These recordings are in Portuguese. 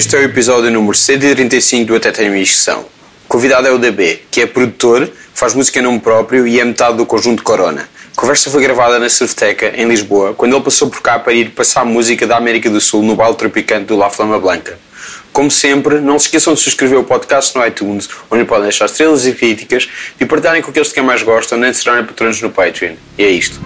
Este é o episódio número 135 do Até Tenho Inscrição. O convidado é o DB, que é produtor, faz música em nome próprio e é metade do conjunto Corona. A conversa foi gravada na Surfteca, em Lisboa, quando ele passou por cá para ir passar música da América do Sul no baile tropicante do La Flama Blanca. Como sempre, não se esqueçam de subscrever o podcast no iTunes, onde podem deixar estrelas e críticas, e partilharem com aqueles de quem mais gostam, nem de se tornarem patronos no Patreon. E é isto.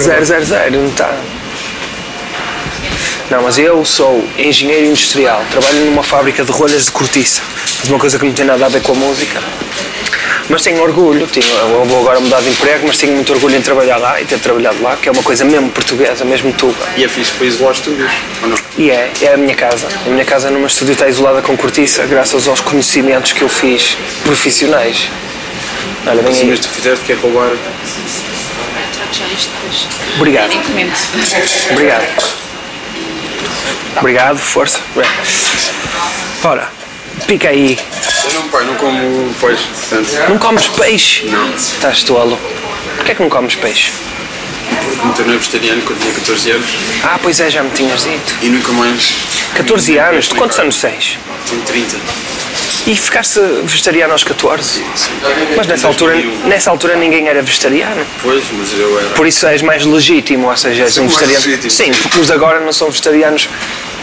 Zero, zero, zero, não está. Não, mas eu sou engenheiro industrial, trabalho numa fábrica de rolhas de cortiça. Mas uma coisa que não tem nada a ver com a música. Mas tenho orgulho, tenho, eu vou agora mudar de emprego, mas tenho muito orgulho em trabalhar lá e ter trabalhado lá, que é uma coisa mesmo portuguesa, mesmo tuga. E é fixe para isolar estúdios, ou não? E é, é a minha casa. A minha casa numa estúdio está isolada com cortiça, graças aos conhecimentos que eu fiz profissionais. Olha, bem Se aí. mesmo tu fizeste, roubar. Já isto depois. Obrigado. Obrigado. Obrigado, força. Bem. Ora, pica aí. Eu não, pai, não como peixe, portanto. Não comes peixe? Não. Estás tolo. Porquê é que não comes peixe? Me tornei vegetariano quando tinha 14 anos Ah, pois é, já me tinhas dito. e nunca mais. 14 anos? Tu quantos anos tens? Tenho 30. E ficaste vegetariano aos 14? Mas nessa altura, nessa altura ninguém era vegetariano. Pois, mas eu era. Por isso és mais legítimo, ou seja, és Sou um mais vegetariano. legítimo. Sim, porque os agora não são vegetarianos.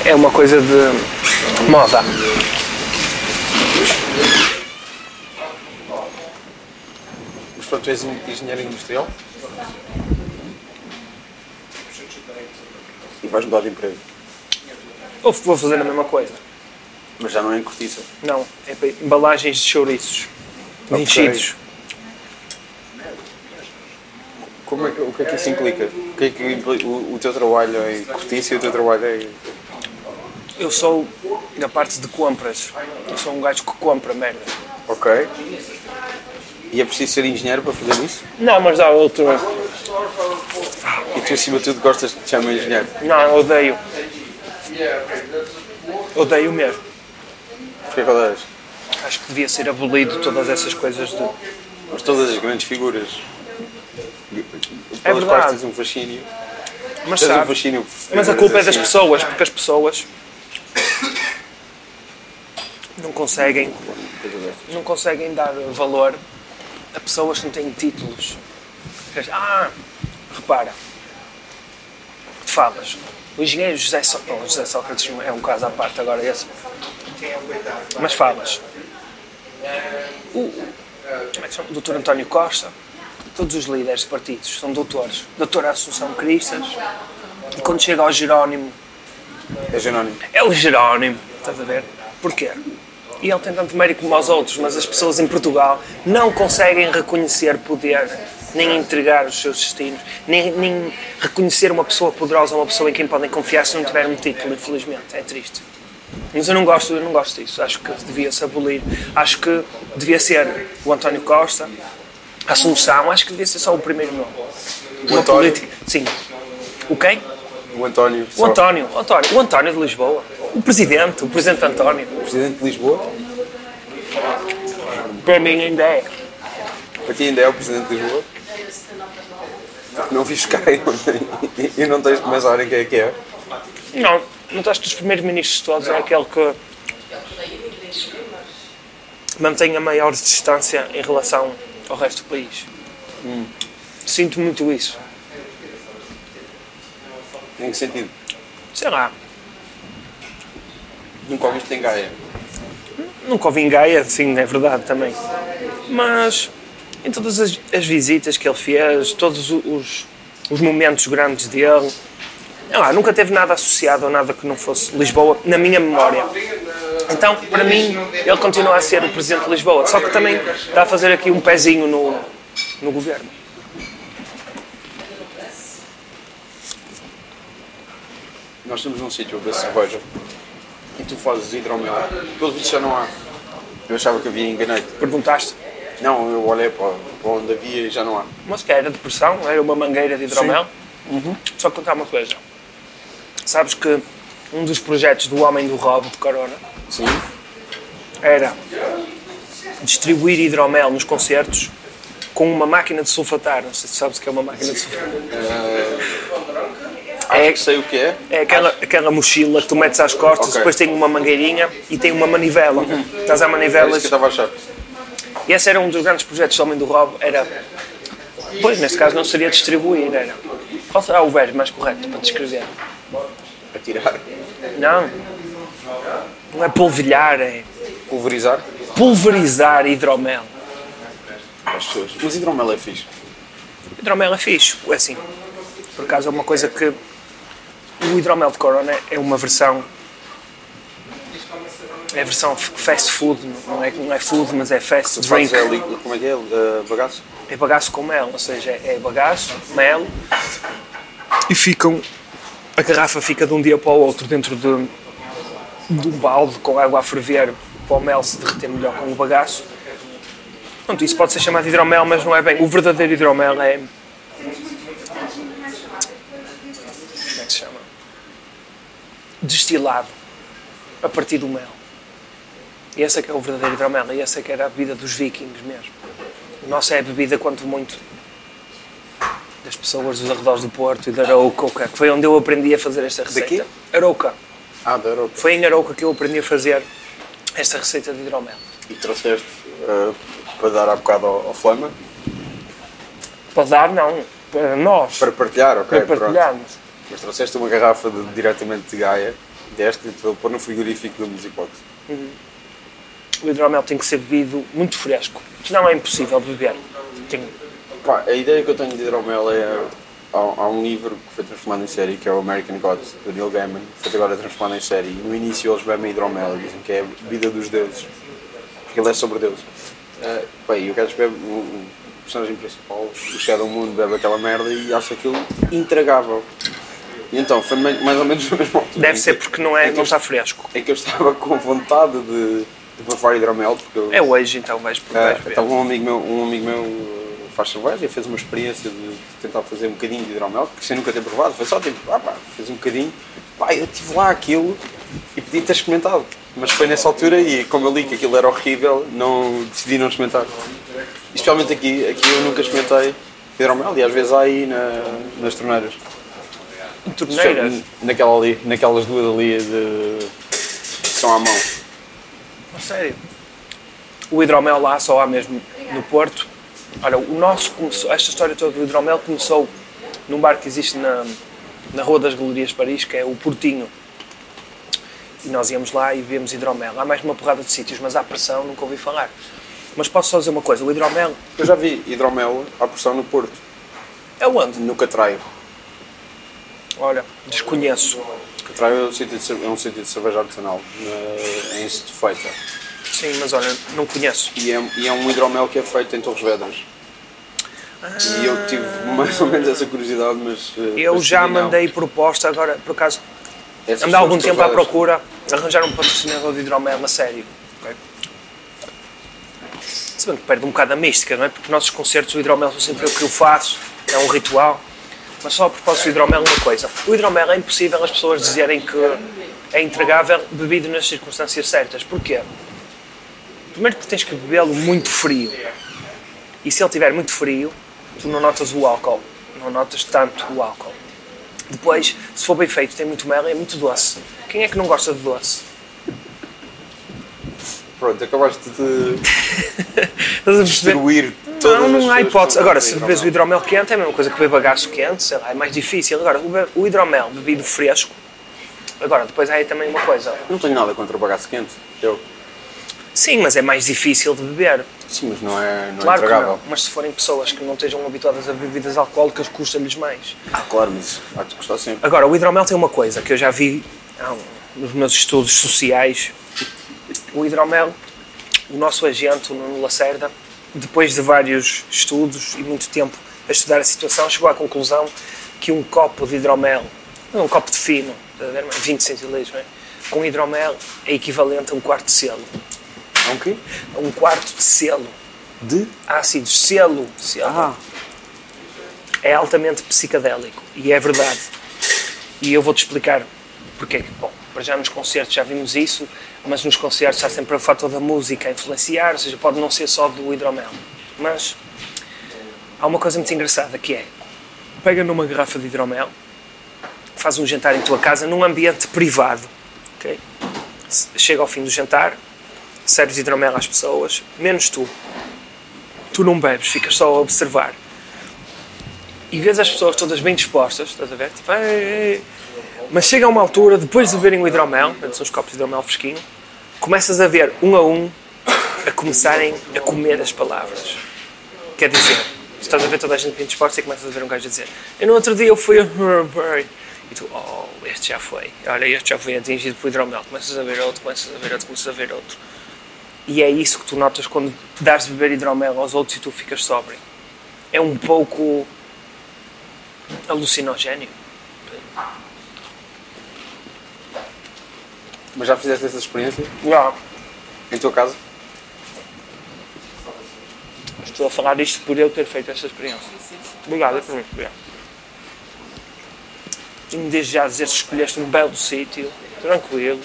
É uma coisa de moda. Mas pronto, és engenheiro industrial? E vais mudar de emprego. Ou vou fazer a mesma coisa. Mas já não é em cortiça. Não, é para embalagens de chouriços. De Ok. enchidos. Como é que, o que é que isso implica? O que é que? O, o teu trabalho é em cortiça e o teu trabalho é. Eu sou na parte de compras. Eu sou um gajo que compra merda. Ok. E é preciso ser engenheiro para fazer isso? Não, mas há outro. E tu, acima de tudo, gostas que te chamem engenheiro? Não, odeio. Odeio mesmo. Porquê que odeias? Acho que devia ser abolido todas essas coisas de. Mas todas as grandes figuras. É verdade. tens um fascínio. Mas Tens um sabe, fascínio. Mas a culpa é das assim. pessoas, porque as pessoas não conseguem, não conseguem dar valor a pessoas que não têm títulos. Ah, repara, falas, o engenheiro José Sócrates, José Sócrates é um caso à parte agora esse, mas falas. O, é doutor António Costa, todos os líderes de partidos são doutores. Doutora Assunção Cristas, e quando chega ao Jerónimo, É Jerónimo. é o Jerónimo, estás a ver? Porquê? E ele tem tanto mérito como aos outros, mas as pessoas em Portugal não conseguem reconhecer poder, nem entregar os seus destinos, nem, nem reconhecer uma pessoa poderosa, uma pessoa em quem podem confiar se não tiver um título, infelizmente. É triste. Mas eu não gosto, eu não gosto disso. Acho que devia-se abolir. Acho que devia ser o António Costa, a Assunção, acho que devia ser só o primeiro nome. Uma António? política. Sim. O quem? O António. O António, o António, o António de Lisboa. O presidente, o presidente António. Presidente de Lisboa. Para mim ainda é. Para ti ainda é o Presidente de Lisboa. Não fiz cá e não, tens de pensar em quem é que é. Não, não que dos primeiros ministros todos é aquele que mantém a maior distância em relação ao resto do país. Sinto muito isso. Em que sentido? Sei lá, Nunca ouviste em Gaia. nunca ouvi em Gaia, sim, é verdade também. Mas em todas as, as visitas que ele fez, todos os, os momentos grandes dele, sei lá, nunca teve nada associado a nada que não fosse Lisboa, na minha memória. Então, para mim, ele continua a ser o presidente de Lisboa, só que também está a fazer aqui um pezinho no, no governo. Nós estamos num sítio a beber cerveja e tu fazes hidromel. Pelo visto já não há. Eu achava que havia enganei Perguntaste, Não, eu olhei para, para onde havia e já não há. mas que era depressão? Era uma mangueira de hidromel? Só contar uma coisa. Sabes que um dos projetos do Homem do Rob de Corona Sim. era distribuir hidromel nos concertos com uma máquina de sulfatar. Não sei se sabes o que é uma máquina de sulfatar. Acho que sei o que é. É aquela, aquela mochila que tu metes às costas, Ok. depois tem uma mangueirinha e tem uma manivela. Estás à É isso manivela. que eu estava a achar. E esse era um dos grandes projetos do Homem do Rob. Era. Pois, neste caso não seria distribuir, era. Qual será o verbo mais correto para descrever? A tirar. Não. Não é polvilhar, é Pulverizar pulverizar hidromel. as pessoas. Mas hidromel é fixe. Hidromel é fixe, é assim. Por acaso é uma coisa que. O hidromel de Corona é uma versão. É a versão fast food, não é, não é food, mas é fast drink. ali, como é que é? Uh, bagaço? É bagaço com mel, ou seja, é bagaço, mel e ficam. A garrafa fica de um dia para o outro dentro de, de um balde com água a ferver para o mel se derreter melhor com o bagaço. Pronto, isso pode ser chamado de hidromel, mas não é bem. O verdadeiro hidromel é. É que se chama? Destilado a partir do mel. E esse é que é o verdadeiro hidromel, e essa é que era a bebida dos vikings mesmo. O nosso é a bebida, quanto muito, das pessoas dos arredores do Porto e da Arouca, que foi onde eu aprendi a fazer esta receita. quê? Arouca. Ah, da Europa. Foi em Arouca que eu aprendi a fazer esta receita de hidromel. E trouxeste uh, para dar há bocado ao, ao Flama? Para dar, não. Para nós. Para partilhar, ok. para pronto. Mas trouxeste uma garrafa de, diretamente de Gaia, deste e para pôr no frigorífico da Musicox. O hidromel tem que ser bebido muito fresco. Senão é impossível beber. Tem... Pá, a ideia que eu tenho de hidromel é. Há, há um livro que foi transformado em série que é o American Gods, do Neil Gaiman, que foi agora transformado em série. E no início eles bebem hidromel e dizem que é a vida dos deuses, porque ele é sobre Deus. Uh, pá, e o gajo bebe, o personagem principal, o Shadow Moon, bebe aquela merda e acha aquilo intragável. E então foi mais ou menos na mesma altura. Deve ser porque não, é, que não está fresco. É que eu estava com vontade de, de provar hidromel, porque eu, É hoje, então vais, ah, vais beber. estava um amigo meu, um amigo meu uh, faz cerveja e fez uma experiência de, tentar fazer um bocadinho de hidromel, porque sem nunca ter provado, foi só tipo, ah pá, fez um bocadinho, pá, eu tive lá aquilo e podia ter experimentado. Mas foi nessa altura e como eu li que aquilo era horrível, não, decidi não experimentar. Especialmente aqui, aqui eu nunca experimentei hidromel e às vezes há aí na, nas torneiras. Torneiras. Naquela ali, naquelas duas ali de, que são à mão. A sério. O hidromel lá só há mesmo no Porto. Olha, o nosso começou, esta história toda do hidromel começou num bar que existe na, na Rua das Galerias de Paris, que é o Portinho. E nós íamos lá e vemos hidromel. Há mais uma porrada de sítios, mas há pressão, nunca ouvi falar. Mas posso só dizer uma coisa, o hidromel Eu já vi hidromel à pressão no Porto, é onde? no Catraio. Olha, desconheço. Catraio é um sítio de, é um sítio de cerveja artesanal, na, em Setúbal. Sim, mas olha, não conheço. E é, e é um hidromel que é feito em Torres Vedras. E eu tive mais ou menos essa curiosidade, mas. eh, Eu mas já decidi não. mandei proposta, agora, por acaso, Essas há são algum tempo à procura arranjar um patrocinador de hidromel a sério. ok? Se bem que perde um bocado a mística, não é? Porque nos nossos concertos o hidromel sou sempre eu que o faço, é um ritual. Mas só a propósito do hidromel, uma coisa. O hidromel é impossível as pessoas dizerem que é entregável bebido nas circunstâncias certas. Porquê? Primeiro que tens que bebê-lo muito frio. E se ele estiver muito frio, tu não notas o álcool. Não notas tanto o álcool. Depois, se for bem feito, tem muito mel e é muito doce. Quem é que não gosta de doce? Pronto, acabaste de Estás a perceber? todas Não, não há hipótese. que Agora, se bebes o hidromel quente, é a mesma coisa que beber bagaço quente, sei lá, é mais difícil. Agora, o hidromel bebido fresco, agora, depois há aí também uma coisa. Não tenho nada contra o bagaço quente. Eu. Sim, mas é mais difícil de beber. Sim, mas não é, não é Claro que intragável. não. Mas se forem pessoas que não estejam habituadas a bebidas alcoólicas, custa-lhes mais. Ah, claro, mas há-te custar sempre. Agora, o hidromel tem uma coisa que eu já vi ah, nos meus estudos sociais. O hidromel, o nosso agente, o Nuno Lacerda, depois de vários estudos e muito tempo a estudar a situação, chegou à conclusão que um copo de hidromel, um copo de fino, está a ver, 20 centilitros, é? com hidromel é equivalente a um quarto de selo. É um quê? A um quarto de selo. De? Ácidos, selo. selo. Ah. é altamente psicadélico. E é verdade. E eu vou-te explicar porquê. Bom, para já nos concertos já vimos isso, mas nos concertos há sempre o fator da música a influenciar, ou seja, pode não ser só do hidromel. Mas há uma coisa muito engraçada que é, pega numa garrafa de hidromel, faz um jantar em tua casa num ambiente privado, ok? Chega ao fim do jantar, serves hidromel às pessoas, menos tu. Tu não bebes, ficas só a observar. E vês as pessoas todas bem dispostas, estás a ver? Tipo, "Ei, ei, ei." Mas chega a uma altura, depois de beberem o hidromel, antes uns copos de hidromel fresquinho, começas a ver um a um a começarem a comer as palavras. Quer dizer, estás a ver toda a gente bem disposta e começas a ver um gajo a dizer eu no outro dia eu fui a e tu, oh, este já foi. Olha, este já foi atingido pelo hidromel. Começas a ver outro, começas a ver outro, começas a ver outro. E é isso que tu notas quando dás de beber hidromel aos outros e tu ficas sóbrio. É um pouco alucinogénio. Mas já fizeste essa experiência Não. em tua casa? Estou a falar isto por eu ter feito essa experiência. Obrigado, é por mim. Obrigado. Tenho desde já a dizer que escolheste um belo sítio, tranquilo.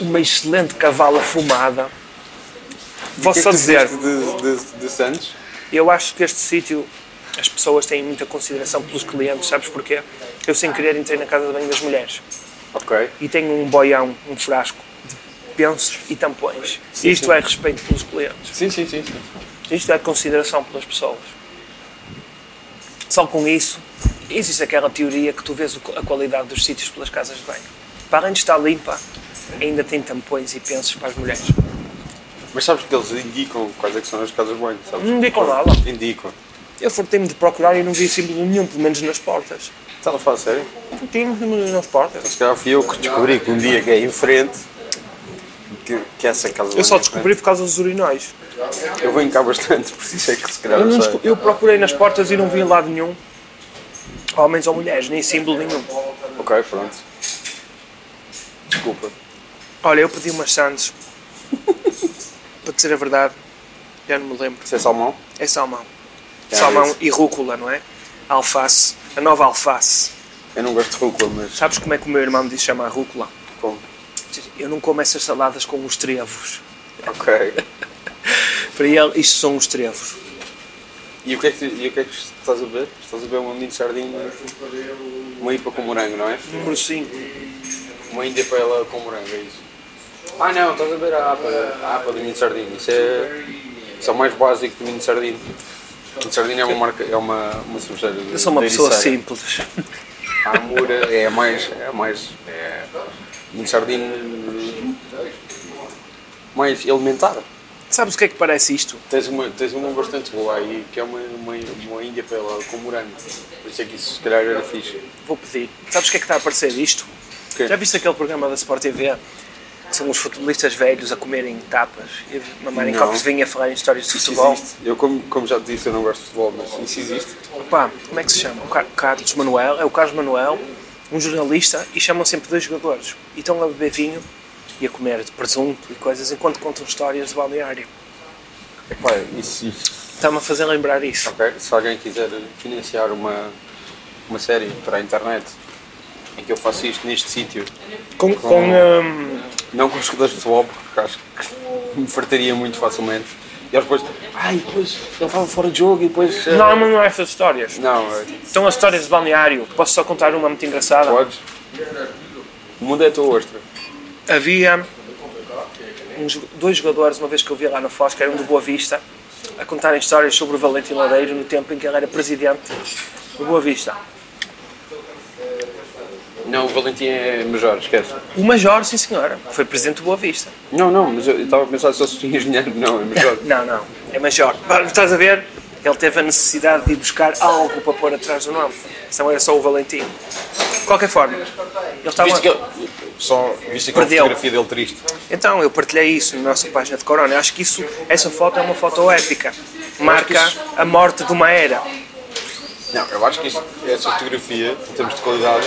Uma excelente cavala fumada. Que é só dizer, de, de, de Santos? eu acho que este sítio, as pessoas têm muita consideração pelos clientes, sabes porquê? Eu, sem querer, entrei na casa de banho das mulheres Ok. e tenho um boião, um frasco de pensos e tampões. Isto sim. é respeito pelos clientes. Sim, sim, sim. sim. Isto é consideração pelas pessoas. Só com isso, existe aquela teoria que tu vês a qualidade dos sítios pelas casas de banho. Para além de estar limpa, ainda tem tampões e pensos para as mulheres. Mas sabes que eles indicam quais é que são as casas de banho, sabes? Não indicam nada. Indicam. Eu fartei-me de procurar e não vi símbolo nenhum, pelo menos nas portas. Estás a falar sério? Símbolo nas portas. Se calhar fui eu que descobri que um dia que é em frente que, que essa casa Eu só é descobri por causa dos urinóis. Eu venho cá bastante, por isso é que se calhar Eu, desco- eu procurei nas portas e não vi em lado nenhum. Homens ou mulheres, nem símbolo nenhum. Ok, pronto. Desculpa. Olha, eu pedi umas sandes. Para dizer a verdade, já não me lembro. Isso é salmão? É salmão. É salmão isso. e rúcula, não é? Alface. A nova alface. Eu não gosto de rúcula, mas Sabes como é que o meu irmão me diz chamar rúcula? como? Eu não como essas saladas com os trevos. Ok. Para ele, isto são os trevos. E o que é que, e o que, é que estás a ver? Estás a ver uma mini sardinha, uma IPA com morango, não é? Número 5. Uma índia para ela com morango, é isso. Ah não, estás a ver a APA, a APA do mini sardinha. Isso é, isso é o mais básico do mini sardinha. Mini sardinha é uma marca, é uma, uma cervejeira de Eu sou uma de pessoa Ericeira. simples. A Amura é a mais. É mais. É, mini sardinha mais elementar. Sabes o que é que parece isto? Tens uma, tens uma bastante boa aí, que é uma, uma, uma índia para ela com morango. Por isso é que isso se calhar era fixe. Vou pedir. Sabes o que é que está a aparecer isto? Já viste aquele programa da Sport TV? São os futebolistas velhos a comerem tapas e a mamarem copos de vinho a falar em histórias de Isso futebol. existe. Eu, como, como já te disse, eu não gosto de futebol, mas isso existe. Pá, como é que se chama? O Car- Carlos Manuel, é o Carlos Manuel, um jornalista, e chamam sempre dois jogadores. E estão a beber vinho e a comer de presunto e coisas enquanto contam histórias de balneário. Epá, isso, isso. Está-me a fazer lembrar isso. Ok, se alguém quiser financiar uma, uma série para a internet em que eu faço isto neste sítio, Com, com, hum, não com os jogadores de futebol, porque acho que me fartaria muito facilmente. E eles depois, ai, depois ele estava fora de jogo e depois. eh, não, mas não é essas histórias. Não, eh, São as histórias de balneário. Posso só contar uma muito engraçada? podes. O mundo é a tua ostra. havia uns, dois jogadores, uma vez que eu vi lá na Foz, que eram do Boa Vista, a contarem histórias sobre o Valentim Ladeiro no tempo em que ele era presidente do Boa Vista. Não, o Valentim é major, esquece. O Major, sim senhora, foi presidente do Boa Vista. Não, não, mas eu estava a pensar só se tinhas dinheiro. Não, é major. Não, não, é Major. Mas, Estás a ver? Ele teve a necessidade de ir buscar algo para pôr atrás do nome. Senão era só o Valentim. De qualquer forma, ele estava... Viste, que ele, só, viste aquela Perdeu. fotografia dele triste? Então, eu partilhei isso na nossa página de Corona. Eu Acho que isso, essa foto é uma foto épica. Marca isso- a morte de uma era. Não, eu acho que isso, essa fotografia, em termos de qualidade,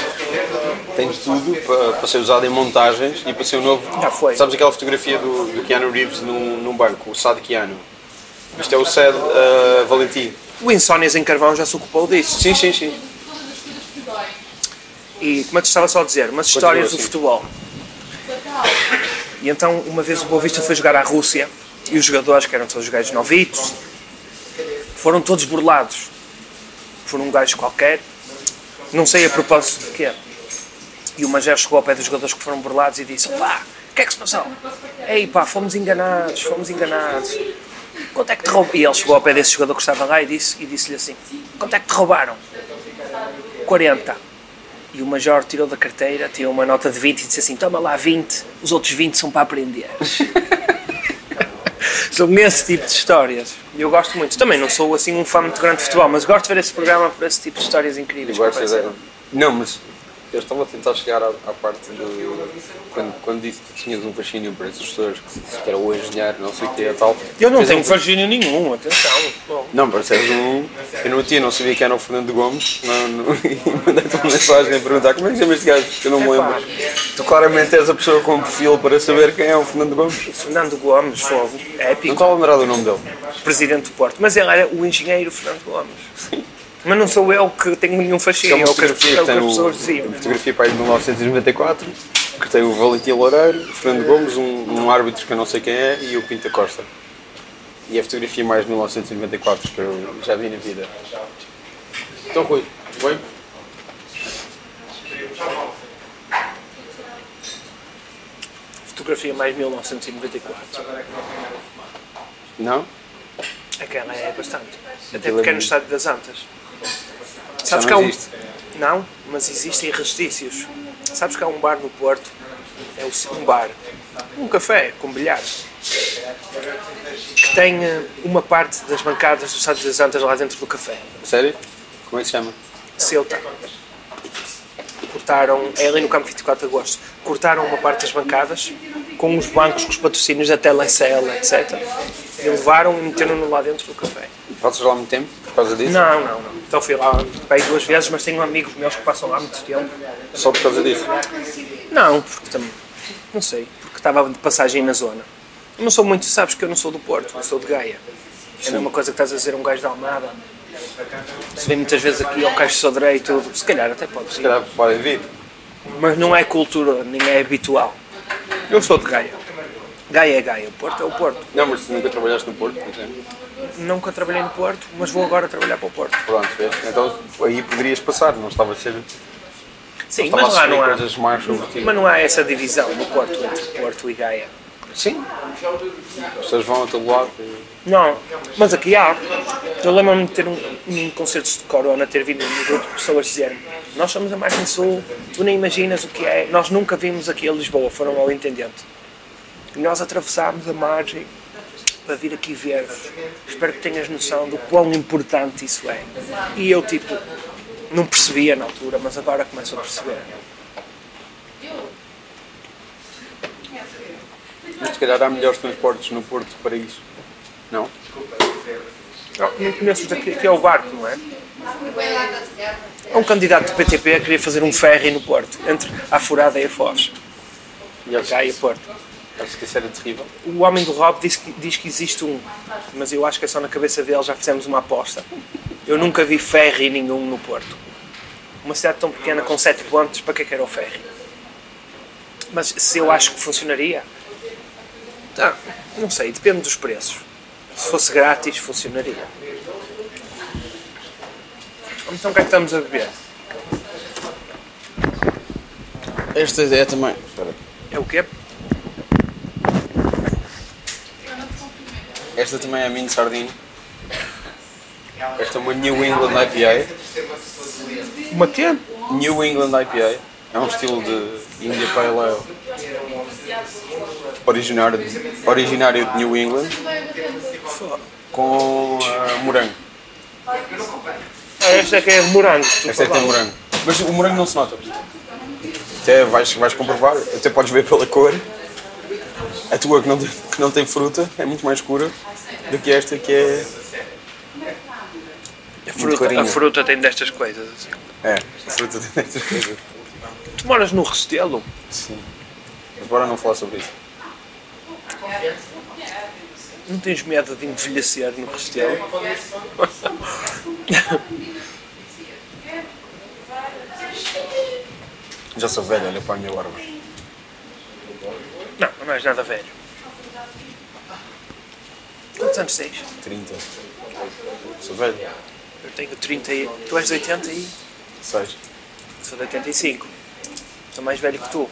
tem de tudo para, para ser usada em montagens e para ser o novo. Já foi. Sabes aquela fotografia do, do Keanu Reeves num, num banco, o Sad Keanu? Isto é o SED uh, Valentim. O Insónias em Carvão já se ocupou disso. Sim, sim, sim. E como eu te estava só a dizer, umas histórias do assim. futebol. E então, uma vez o Boa Vista foi jogar à Rússia e os jogadores, que eram todos gajos novitos, foram todos burlados por um gajo qualquer, não sei a propósito de quê. E o Magé chegou ao pé dos jogadores que foram burlados e disse: pá, o que é que se passou? Ei pá, fomos enganados, fomos enganados. Quanto é que te roubaram? E ele chegou ao pé desse jogador que estava lá e disse- disse-lhe assim: quanto é que te roubaram? 40. E o Major tirou da carteira, tirou uma nota de 20 e disse assim: Toma lá 20, os outros 20 são para aprender. são esse tipo de histórias. E eu gosto muito. Também não sou assim um fã muito grande de futebol, mas gosto de ver esse programa por esse tipo de histórias incríveis. Não, mas eu estava a tentar chegar à, à parte do. Quando, quando disse que tinhas um fascínio para essas pessoas, que, que era o engenheiro, não sei o que é tal. Eu não tenho fascínio nenhum, atenção. Bom, Não, pareces um. Eu não tinha, não sabia que era o Fernando Gomes. Não, não, e mandei-te uma mensagem a perguntar como é que chama este gajo, eu não me lembro. Tu claramente és a pessoa com perfil para saber quem é o Fernando Gomes. Fernando Gomes, fogo, Não épico, estava a lembrar do nome dele. presidente do Porto. Mas ele era o engenheiro Fernando Gomes. Mas não sou eu que tenho nenhum fascínio, é o que as, é o que as pessoas diziam. fotografia para aí de 1994, que tem o Valentim Loureiro, o Fernando Gomes, um, um árbitro que eu não sei quem é e o Pinta Costa. E a fotografia mais de 1994 que eu já vi na vida. Então, Rui, bem? Fotografia mais 1994. Não? Aquela é bastante. Até porque é é no estádio das Antas. Sabes que há um... Não, mas existem restícios. Sabes que há um bar no Porto, é o- um bar, um café com bilhar, que tem eh, uma parte das bancadas do estádio das Antas lá dentro do café. Sério? Como é que se chama? Ceuta. Cortaram, é ali no campo 24 de agosto, cortaram uma parte das bancadas com os bancos, com os patrocínios da Telecel, etc. E levaram e meteram-no lá dentro do café. Passas lá muito tempo por causa disso? Não, não, não. Então fui lá aí duas vezes, mas tenho amigos meus que passam lá muito tempo. Só por causa disso? Não, porque também. Não sei, porque estava de passagem na zona. Eu não sou muito, sabes que eu não sou do Porto, eu sou de Gaia. É a mesma coisa que estás a dizer um gajo da Almada. Se vem muitas vezes aqui ao Caixo Sodré e tudo, se calhar até pode Se calhar podem vir. Mas não é cultura, nem é habitual. Eu sou de Gaia. Gaia é Gaia, o Porto é o Porto. Não, mas nunca trabalhaste no Porto, por exemplo? Nunca trabalhei no Porto, mas vou agora trabalhar para o Porto. Pronto, vês? Então aí poderias passar, não estava a ser. Sim, Estava mas a lá assumir não há. coisas mais sobre ti. Mas não há essa divisão no Porto entre Porto e Gaia. Sim. As pessoas vão a todo lado. e- Não, mas aqui há. Eu lembro-me de ter um, um concerto de Corona, ter vindo um grupo de pessoas dizendo nós somos a Margem Sul, tu nem imaginas o que é, nós nunca vimos aqui a Lisboa, foram ao Intendente. E nós atravessámos a margem para vir aqui ver-vos. Espero que tenhas noção do quão importante isso é. E eu, tipo, não percebia na altura, mas agora começo a perceber. Mas se calhar há melhores transportes no Porto para isso. Não? Não, não conheço aqui, que é o barco, não é? Um candidato do PTP queria fazer um ferry no Porto, entre a Furada e a Foz. E eles Gaia e Porto. Acho que isso era terrível. O homem do Rob diz que, diz que existe um, mas eu acho que é só na cabeça dele, já fizemos uma aposta. Eu nunca vi ferry nenhum no Porto. Uma cidade tão pequena com sete pontos, para que é que era o ferry? Mas se eu acho que funcionaria, tá, não sei, depende dos preços. Se fosse grátis, funcionaria. Então o que é que estamos a beber? Esta é também. Espera. É o quê? Esta também é a mini sardinha. Esta é uma New England IPA. Uma quê? New England IPA. É um estilo de India Pale Ale. Originário de, originário de New England. Com ah, morango. Ah, esta é que é de morango. Esta é que tem morango. Mas o morango não se nota. Até vais, vais comprovar, até podes ver pela cor. A tua que não, tem, que não tem fruta é muito mais escura do que esta que é. A fruta, a fruta tem destas coisas. Assim. É, a fruta tem estas coisas. Tu moras no Restelo? Sim. Mas bora não falar sobre isso. Não tens medo de envelhecer no Restelo? Já sou velho, olha para a minha barba. Não, não és nada velho. Quantos anos tens? 30. Sou velho. Eu tenho 30 e... Tu és de 80 e... 6. Sou de 85. Sou mais velho que tu.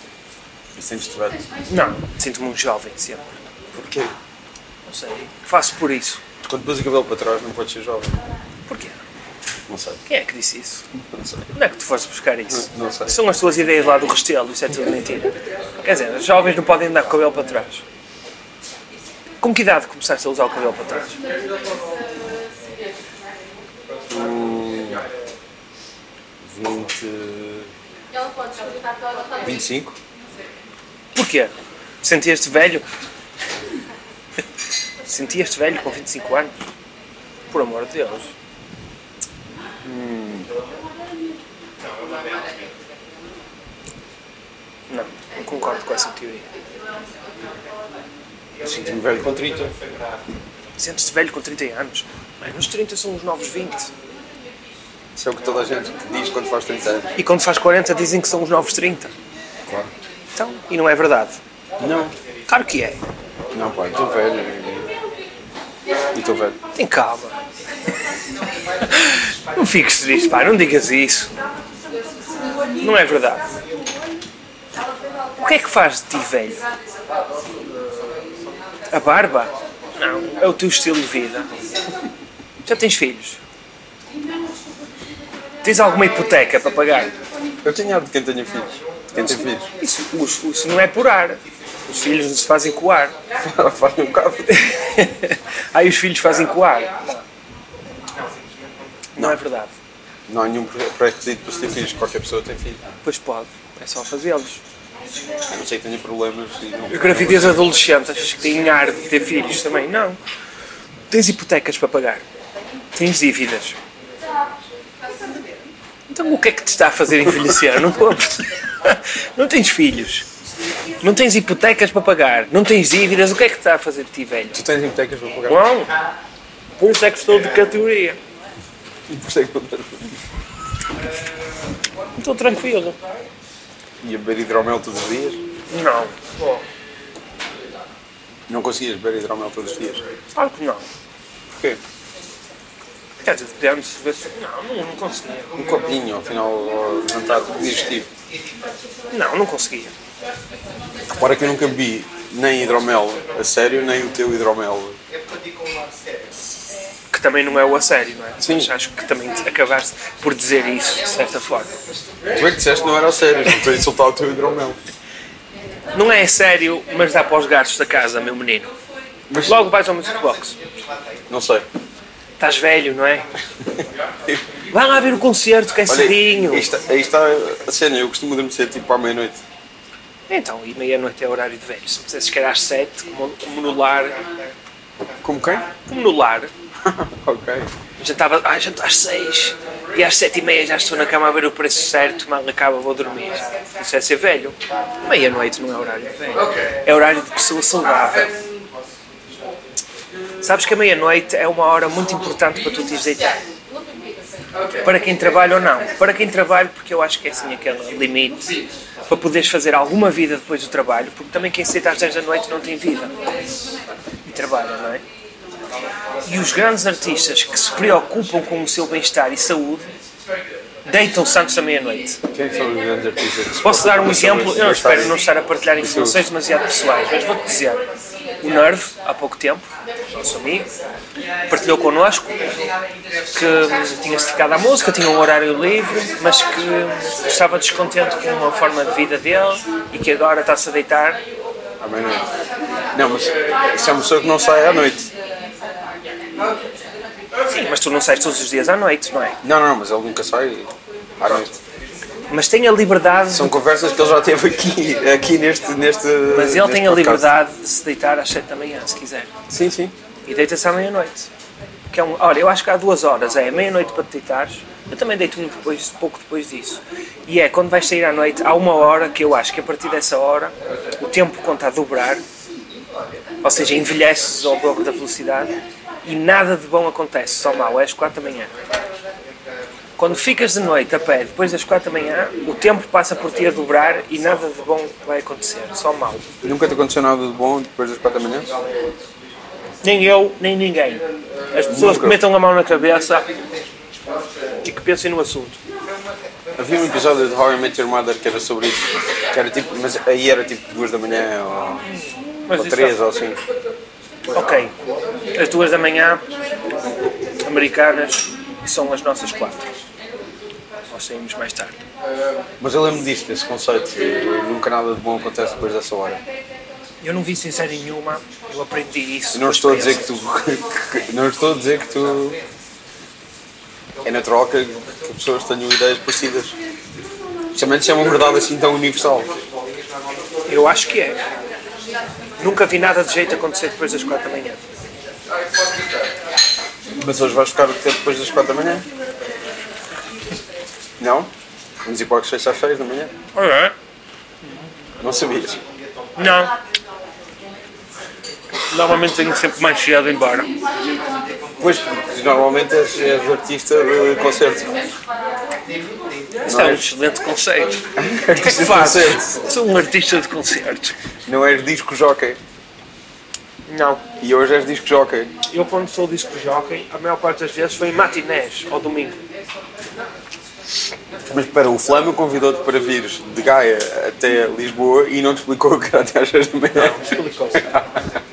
E sentes-te velho? Não, sinto-me um jovem sempre. Porquê? Não sei. Faço por isso. Quando pôs o cabelo para trás não podes ser jovem. Porquê? Não sei. Quem é que disse isso? Não sei. Onde é que tu foste buscar isso? Não- não sei. São as tuas ideias lá do Restelo, isso é tudo mentira. Quer dizer, os jovens não podem andar com o cabelo para trás. Com que idade começaste a usar o cabelo para trás? Hum, 20. 25? Porquê? Sentias-te velho? Sentias-te velho com 25 anos? Por amor de Deus. Hum. Não, não concordo com essa teoria. Sinto-me velho com 30. Sentes-te velho com 30 anos? Bem, nos 30 são os novos 20. Isso é o que toda a gente diz quando faz 30 anos. E quando faz 40 dizem que são os novos 30. Claro. Então, e não é verdade? Não. Claro que é. Não, pai, estou velho. E estou velho. Tem calma. Não fiques triste, pá, não digas isso. Não é verdade. O que é que faz de ti velho? A barba? Não, é o teu estilo de vida. Já tens filhos? Tens alguma hipoteca para pagar? Eu tenho ar de quem tenha filhos. Tem filhos. Isso, isso, isso não é por ar. Os filhos não se fazem coar. Faz um bocado. Aí os filhos fazem coar. Não é verdade. Não há nenhum pré-requisito para se ter filhos. Qualquer pessoa tem filhos. Pois pode. É só fazê-los. A não sei que tenha problemas e não. A gravidez adolescente, achas que tem ar de ter filhos também? Não. Tens hipotecas para pagar. Tens dívidas. Então o que é que te está a fazer envelhecer? Não, estou a perceber. não tens filhos. Não tens hipotecas para pagar. Não tens dívidas. O que é que está a fazer de ti, velho? Tu tens hipotecas para pagar? Não. Por isso é que estou de categoria. Por isso é que. Estou tranquilo. E a beber hidromel todos os dias? Não. Não conseguias beber hidromel todos os dias? Claro que não. Porquê? Quer dizer, depende se vê se... Não, não, não conseguia. Um copinho ao final ao jantar digestivo. Não, não conseguia. Repara que eu nunca bebi nem hidromel a sério, nem o teu hidromel. Que também não é o a sério, não é? Sim. Mas acho que também acabaste por dizer isso, de certa forma. Tu é que disseste que não era a sério, não estou a insultar o teu hidromel. Não é a sério, mas dá para os gastos da casa, meu menino. Mas Logo vais ao music box. não sei. Estás velho, não é? Vai lá ver o concerto, que é cedinho. aí está, a cena, eu costumo adormecer tipo à meia-noite. Então, e meia-noite é horário de velho. Se me dissesses que era às sete, como, como no lar... Como quem? Como no lar. ok. Jantava, ah, janto às seis. E às sete e meia já estou na cama a ver o preço certo, mal acaba, vou dormir. Isso é ser velho. Meia-noite não é horário de velho. É horário de pessoa saudável. Sabes que a meia-noite é uma hora muito importante para tu te ires Para quem trabalha ou não. Para quem trabalha, porque eu acho que é assim aquele limite para poderes fazer alguma vida depois do trabalho, porque também quem se deita às 10 da noite não tem vida. E trabalha, não é? E os grandes artistas que se preocupam com o seu bem-estar e saúde deitam-se antes da meia-noite. Quem são os grandes artistas? Posso dar um exemplo? Eu espero não estar a partilhar informações demasiado pessoais, mas vou-te dizer. O Nerve, há pouco tempo, nosso amigo, partilhou connosco que tinha-se dedicado à música, tinha um horário livre, mas que estava descontente com a forma de vida dele e que agora está-se a deitar. À meia-noite. Não, mas isso é uma pessoa que não sai à noite. Sim, mas tu não sais todos os dias à noite, não é? Não, não, mas ele nunca sai à noite. Mas tem a liberdade, São conversas que ele já teve aqui, aqui neste, neste. mas ele neste tem a podcast. liberdade de se deitar às 7 da manhã, se quiser. Sim, sim. E deita-se à meia-noite. Que é um, olha, eu acho que há duas horas, é meia-noite para te deitares. Eu também deito muito depois, pouco depois disso. E é quando vais sair à noite, há uma hora que eu acho que a partir dessa hora o tempo conta a dobrar Ou seja, envelheces ao dobro da velocidade e nada de bom acontece, só mal, é às 4 da manhã. Quando ficas de noite a pé, depois das 4 da manhã, o tempo passa por ti a dobrar e nada de bom vai acontecer, só mal. Nunca te aconteceu nada de bom depois das 4 da manhã? Nem eu, nem ninguém. As pessoas que Nunca. metam a mão na cabeça e que pensem no assunto. Havia um episódio de How I Met Your Mother que era sobre isso. Que era tipo, mas aí era tipo 2 da manhã ou, ou 3 ou assim. Ok, as duas da manhã, americanas, são as nossas quatro. Nós saímos mais tarde. Mas eu lembro disto, desse conceito. Nunca nada de bom acontece depois dessa hora. Eu não vi série nenhuma, eu aprendi isso. Eu não estou a dizer que tu. não estou a dizer que tu. É natural que, que pessoas tenham ideias parecidas. Justamente se é uma verdade assim tão universal. Eu acho que é. Nunca vi nada de jeito acontecer depois das quatro da manhã. Mas hoje vais ficar o tempo depois das 4 da manhã? Não? Vamos ir para o que às 6 da manhã? Não sabias? Não. Normalmente venho sempre mais cedo embora. Pois, porque normalmente és, és artista de concerto. Isso é um excelente conceito. O que é que fazes? concerto. Sou um artista de concertos. Não és disco jockey. Não. E hoje és disco jockey. Eu quando sou disco jockey, a maior parte das vezes foi em matinés, ao domingo. Mas espera, o Flamengo convidou-te para vires de Gaia até Lisboa e não te explicou que era até às 6 da manhã. Explicou.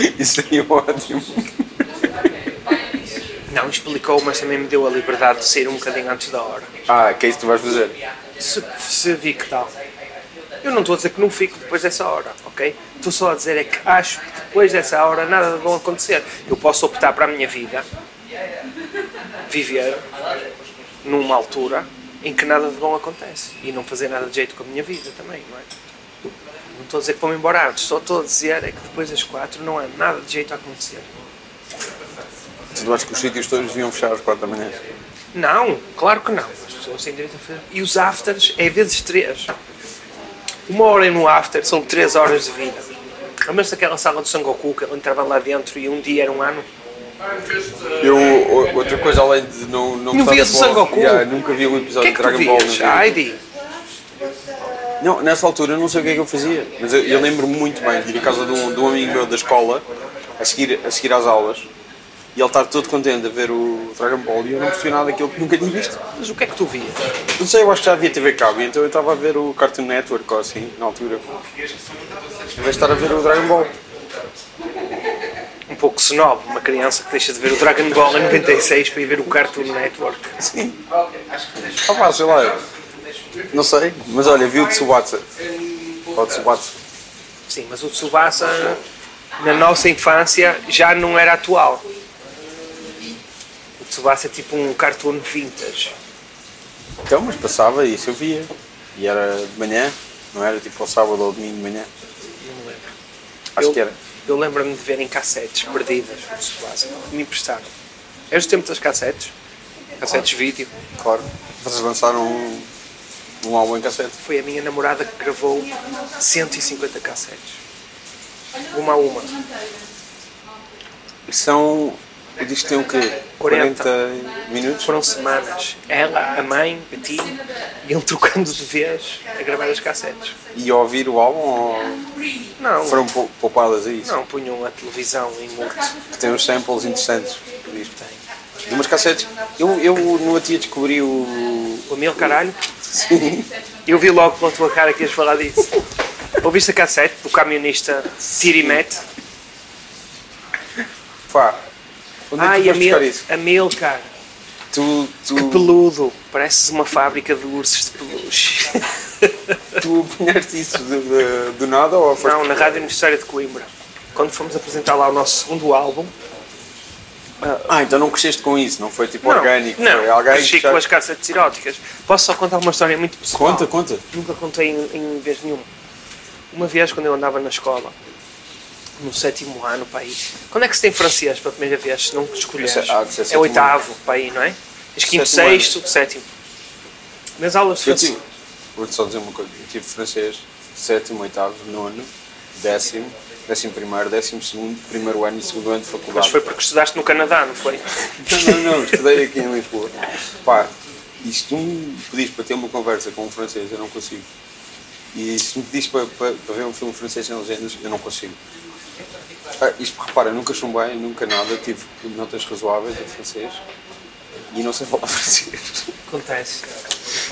Isso seria ótimo. Não explicou, mas também me deu a liberdade de sair um bocadinho antes da hora. Ah, que é isso que tu vais fazer? Se, se vi que tal. Eu não estou a dizer que não fico depois dessa hora, ok? Estou só a dizer é que acho que depois dessa hora nada de bom acontecer. Eu posso optar para a minha vida, viver numa altura em que nada de bom acontece e não fazer nada de jeito com a minha vida também, não é? Não estou a dizer que vou-me embora antes, só estou a dizer é que depois das quatro não há nada de jeito a acontecer. Tu achas que os sítios todos deviam fechar às 4 da manhã? Não, claro que não. As pessoas têm direito a fazer. E os afters é vezes três. Uma hora no after são três horas de vida. Lembras-te daquela sala do Sangoku que ele entrava lá dentro e um dia era um ano? Eu, outra coisa além de não não, Não vias o Sangoku? Yeah, nunca vi um O episódio que é de que tu Dragon Ball. vias? Não, nessa altura eu não sei o que é que eu fazia, mas eu, eu lembro-me muito bem de ir à casa de um, de um amigo meu da escola a seguir, a seguir às aulas e ele estar todo contente a ver o Dragon Ball e eu não percebi nada daquilo que nunca tinha visto. Mas o que é que tu vias? Não sei, eu acho que já havia TV Cabo, então eu estava a ver o Cartoon Network ou assim, na altura. Em vez de estar a ver o Dragon Ball. Um pouco snob, uma criança que deixa de ver o Dragon Ball em 96 para ir ver o Cartoon Network. Sim. Ah pá, sei lá. Não sei, mas olha, vi o Tsubasa. Ou Tsubasa. Sim, mas o Tsubasa na nossa infância já não era atual. O Tsubasa é tipo um cartoon vintage. Então, mas passava e isso eu via. E era de manhã, não era tipo ao sábado ou domingo de manhã. Não me lembro. Acho eu, que era. Eu lembro-me de ver em cassetes perdidas do Tsubasa. que Me emprestaram. É do tempo das cassetes. Cassetes vídeo. Claro. Vocês lançaram um, um álbum em cassete. Foi a minha namorada que gravou 150 cassetes. Uma a uma. E são. O disco tem o quê? 40. 40 minutos? Foram semanas. Ela, a mãe, a tia, iam trocando de vez a gravar as cassetes. E a ouvir o álbum ou Não, foram pou- poupadas a isso? não punham a televisão em multo. Que tem uns samples interessantes. o disco. De umas cassetes. Eu, eu no outro dia descobri o. O meu caralho. Sim. Eu vi logo pela tua cara que ias falar disso. Ouviste a cassete do camionista Tirimet? Pá. Onde é que tu a foste buscar Mil, isso? a Milcar. Tu, tu, Peludo. Pareces uma fábrica de ursos de peluche. tu apanhaste isso do, do- do nada ou foste Não, na Rádio Universitária de Coimbra. Quando fomos apresentar lá o nosso segundo álbum. Ah, então não cresceste com isso, não foi tipo Não, orgânico, não, foi alguém cresci com as cassetes eróticas. Posso só contar uma história muito pessoal? Conta, conta. Nunca contei em, em vez nenhuma. Uma vez, quando eu andava na escola, no sétimo ano, para aí. Quando é que se tem francês pela primeira vez, se não escolheres? É- ah, é é oitavo, para aí, não é? Tens quinto, Sétimo ano. sexto, sétimo. Nas aulas de francês. vou-te só dizer uma coisa, eu tive francês sétimo, oitavo, nono, décimo, Décimo primeiro, décimo segundo, primeiro ano e segundo ano de Mas faculdade. foi porque estudaste no Canadá, não foi? Não, não, não, estudei aqui em Lisboa. Pá, e se tu me pedis para ter uma conversa com um francês, eu não consigo. E se me pedis para, para, para ver um filme francês sem legendas, eu não consigo. Ah, isto, repara, nunca chumbei, nunca nada, tive notas razoáveis de francês e não sei falar francês. Acontece.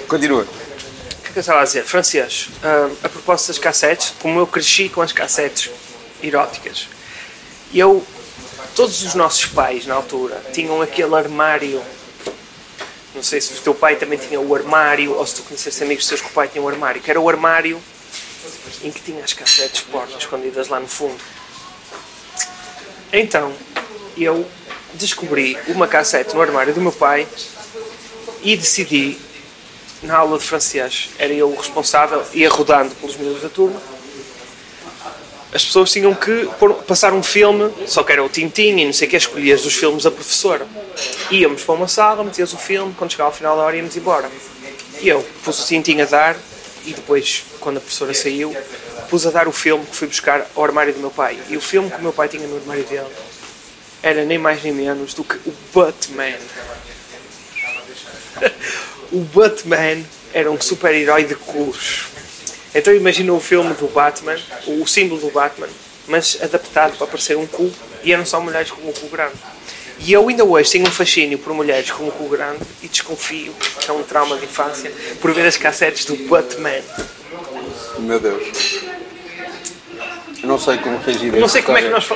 Continua. O que é que eu estava a dizer? Francês, ah, a propósito das cassetes, como eu cresci com as cassetes eróticas, eu, todos os nossos pais na altura tinham aquele armário. Não sei se o teu pai também tinha o armário, ou se tu conheceste amigos teus que o pai tinha o armário, que era o armário em que tinha as cassetes porno escondidas lá no fundo. Então, eu descobri uma cassete no armário do meu pai e decidi, na aula de francês, era eu o responsável, ia rodando pelos miúdos da turma. As pessoas tinham que pôr- passar um filme, só que era o Tintin e não sei o que, escolhias dos filmes da professora. Íamos para uma sala, metias o filme, quando chegava ao final da hora íamos embora. E eu pus o Tintin a dar e depois, quando a professora saiu, pus a dar o filme que fui buscar ao armário do meu pai. E o filme que o meu pai tinha no armário dele era nem mais nem menos do que o Batman. o Batman era um super-herói de cores. Então imagina o filme do Batman, o símbolo do Batman, mas adaptado para parecer um cu e eram só mulheres com um cu grande. E eu ainda hoje tenho um fascínio por mulheres com um cu grande e desconfio que é um trauma de infância por ver as cassetes do Batman. Meu Deus. Eu não sei como reagir a Não sei como é que nós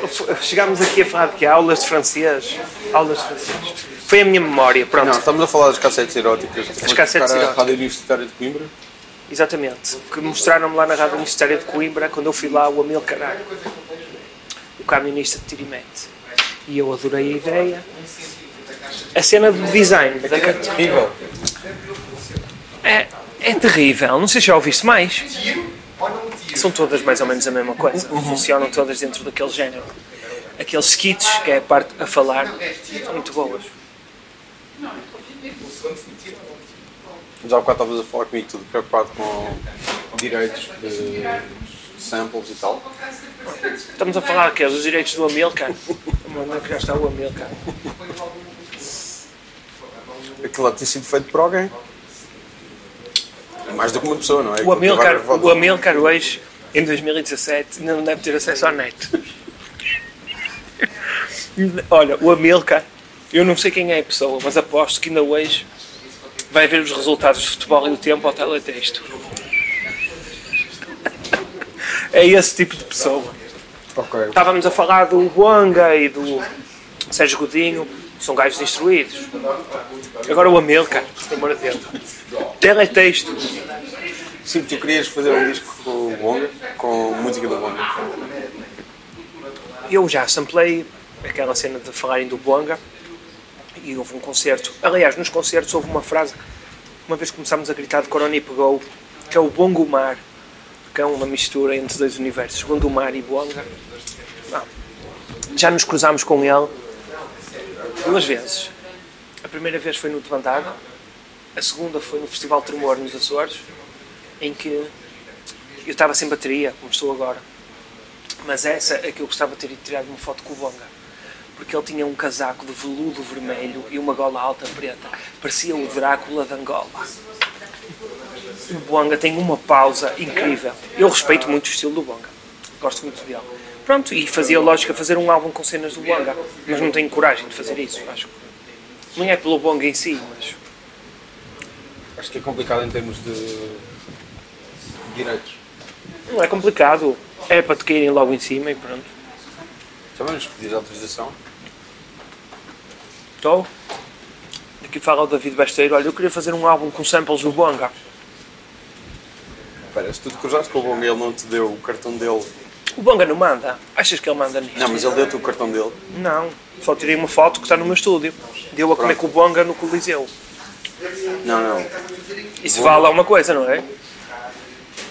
chegámos aqui a falar de que aulas de francês. Aulas de francês. Foi a minha memória, pronto. Não, estamos a falar das cassetes eróticas. As cassetes a eróticas. Rádio Universitária de Coimbra. Exatamente. Que mostraram-me lá na Rádio Universitária de Coimbra, quando eu fui lá, o Amil Caralho, o camionista de Tirimete. E eu adorei a ideia. A cena do design da ca- terrível. é, é terrível. Não sei se já ouviste mais. São todas mais ou menos a mesma coisa. Funcionam todas dentro daquele género. Aqueles skits, que é a parte a falar, são muito boas. Mas há bocado estavas a falar comigo, tudo preocupado com direitos de samples e tal. Estamos a falar que é dos direitos do Amilcar. Onde é que já está o Amilcar? Aquilo lá tem sido feito por alguém. É mais do que uma pessoa, não é? O Amilcar, o Amilcar hoje, em 2017, ainda não deve ter acesso à net. Olha, o Amilcar, eu não sei quem é a pessoa, mas aposto que ainda hoje vai ver os resultados de futebol e do tempo ao teletexto. É esse tipo de pessoa. Ok. Estávamos a falar do Bonga e do Sérgio Godinho, são gajos instruídos. Agora o Amilcar, pelo amor de Deus. Teletexto. Sim, tu querias fazer um disco com o Bonga, com música do Bonga. eu já samplei aquela cena de falarem do Bonga e houve um concerto. Aliás, nos concertos houve uma frase, uma vez começámos a gritar de Corona e pegou, que é o Bongomar, que é uma mistura entre dois universos, Gondomar e Bonga. Não. Já nos cruzámos com ele duas vezes. A primeira vez foi no de Bandaga, a segunda foi no Festival Tremor nos Açores, em que eu estava sem bateria, como estou agora. Mas essa é que eu gostava de ter tirar uma foto com o Bonga. Porque ele tinha um casaco de veludo vermelho e uma gola alta preta. Parecia o Drácula de Angola. O Bonga tem uma pausa incrível. Eu respeito muito o estilo do Bonga. Gosto muito dele. Pronto, e fazia lógica fazer um álbum com cenas do Bonga. Mas não tenho coragem de fazer isso, acho. Não é pelo Bonga em si, mas... Acho que é complicado em termos de direitos. Não é complicado. É para te caírem logo em cima e pronto. Também nos pedis autorização. Estou. Aqui fala o David Besteiro. Olha, eu queria fazer um álbum com samples do Bonga. Espera, se tu te cruzaste com o Bonga e ele não te deu o cartão dele. O Bonga não manda. Achas que ele manda nisto? Não, mas ele deu-te o cartão dele. Não. Só tirei uma foto que está no meu estúdio. Deu a comer com o Bonga no Coliseu. Não, não. Isso vale alguma coisa, não é?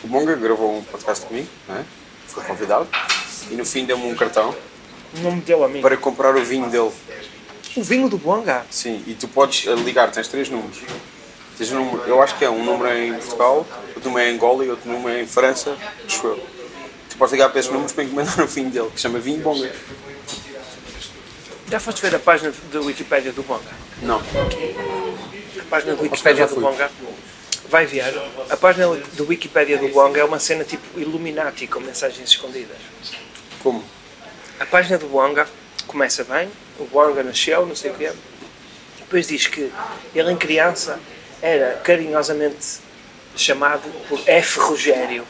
O Bonga gravou um podcast comigo, não é? Foi convidado. E no fim deu-me um cartão Não me deu a mim. para comprar o vinho dele. O vinho do Bonga? Sim, e tu podes eh, ligar, tens três números. Tens um número, eu acho que é um número em Portugal, outro número é em Angola e outro número é em França, acho eu. Tu Podes ligar para esses números para encomendar o vinho dele, que chama Vinho Bonga. Já foste ver a página da Wikipédia do Bonga? Não. A página do Wikipédia do. Bonga vai ver. A página do Wikipédia do Bonga é uma cena tipo Illuminati com mensagens escondidas. Como? A página do Bonga começa bem, o Bonga nasceu, não sei o quê. Depois diz que ele em criança era carinhosamente chamado por F. Rogério.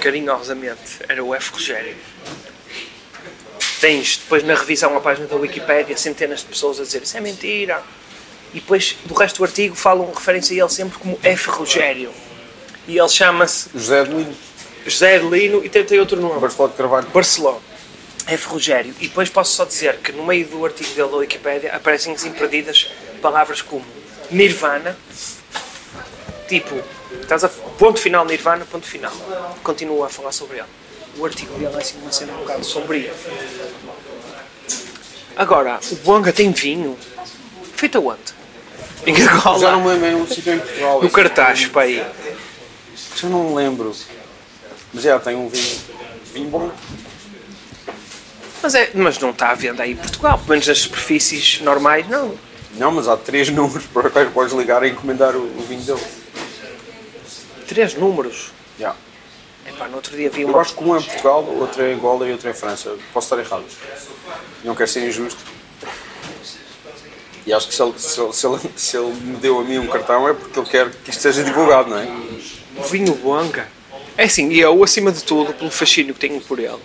Carinhosamente era o F. Rogério. Tens depois na revisão a página da Wikipédia centenas de pessoas a dizer isso é mentira. E depois do resto do artigo falam referência a ele sempre como F. Rogério. E ele chama-se José de Lino, José Lino e tem, tem outro nome. Barceló de Carvalho. Barcelona. F. Rogério. E depois posso só dizer que no meio do artigo dele da Wikipédia aparecem assim perdidas palavras como Nirvana, tipo, estás a ponto final Nirvana, ponto final. Continua a falar sobre ele. O artigo dele é assim uma cena um bocado sombria. Agora, o Bonga tem vinho. Feito aonde? Em Já Angola. não me lembro, é um sítio em Portugal. No cartaz, para aí. Já não me lembro. Mas já tem um vinho, vinho bom. Mas, é, mas não está à venda aí em Portugal, pelo menos nas superfícies normais, não. Não, mas há três números para os quais podes ligar e encomendar o, o vinho dele. Três números. Já. Epá, no outro dia vi Eu uma. acho que um é em Portugal, outro é em Angola e outro é em França. Posso estar errado. Não quero ser injusto. E acho que se ele, se, ele, se, ele, se ele me deu a mim um cartão é porque ele quer que isto seja divulgado, não é? O vinho Bonga. É assim, e eu, acima de tudo, pelo fascínio que tenho por ele,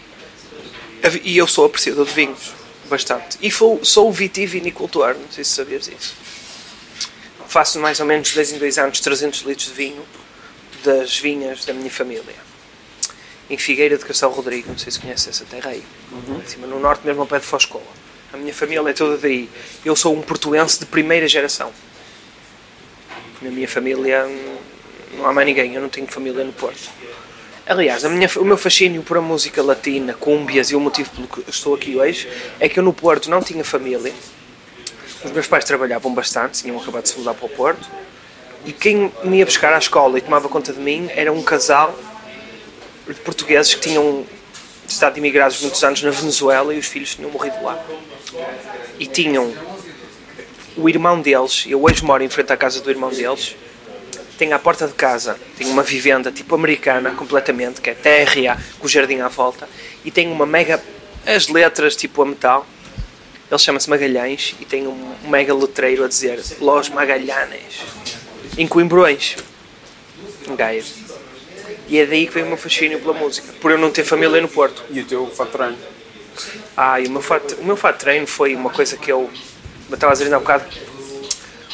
e eu sou apreciador de vinhos, bastante. E sou, sou vitivinicultor, não sei se sabias isso. Faço mais ou menos de 10 em 2 anos 300 litros de vinho das vinhas da minha família. Em Figueira de Castelo Rodrigo, não sei se conhece essa terra aí. Em cima, no norte mesmo ao pé de Foscoa. A minha família é toda daí. Eu sou um portuense de primeira geração. Na minha família hum, não há mais ninguém, eu não tenho família no Porto. Aliás, minha, o meu fascínio por a música latina, cúmbias e o motivo pelo que estou aqui hoje é que eu no Porto não tinha família. Os meus pais trabalhavam bastante, tinham acabado de se mudar para o Porto. E quem me ia buscar à escola e tomava conta de mim era um casal de portugueses que tinham estado imigrados muitos anos na Venezuela e os filhos tinham morrido lá. E tinham o irmão deles, eu hoje moro em frente à casa do irmão deles, tem à porta de casa, tem uma vivenda tipo americana completamente, que é TRA, com o jardim à volta, e tem uma mega, as letras tipo a metal, ele chama-se Magalhães e tem um mega letreiro a dizer Los Magalhães, em Coimbrões, em Gaia. E é daí que vem o meu fascínio pela música, por eu não ter família no Porto. E o teu fatranho. Ah, e o meu fato, o meu fato treino foi uma coisa que eu, eu estava a dizer ainda há bocado.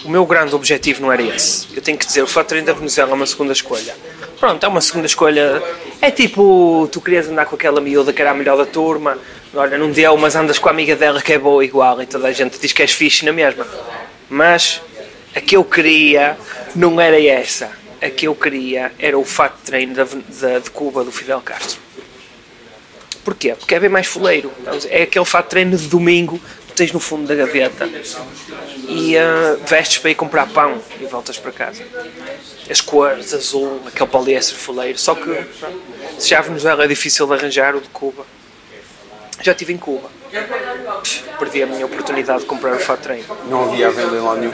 O meu grande objetivo não era esse. Eu tenho que dizer, o treino da Venezuela é uma segunda escolha. Pronto, é uma segunda escolha. É tipo, tu querias andar com aquela miúda que era a melhor da turma. Olha, não deu, mas andas com a amiga dela que é boa igual e toda a gente diz que és fixe na mesma. Mas a que eu queria não era essa. A que eu queria era o fato de treino da, da- de Cuba do Fidel Castro. Porquê? Porque é bem mais foleiro. É aquele fato de treino de domingo tens no fundo da gaveta e ah, vestes para ir comprar pão e voltas para casa. As cores, azul, aquele poliéster foleiro. Só que se já a Venezuela é difícil de arranjar, o de Cuba. Já estive em Cuba. Pff, Perdi a minha oportunidade de comprar o treino. Não havia à venda em lado nenhum.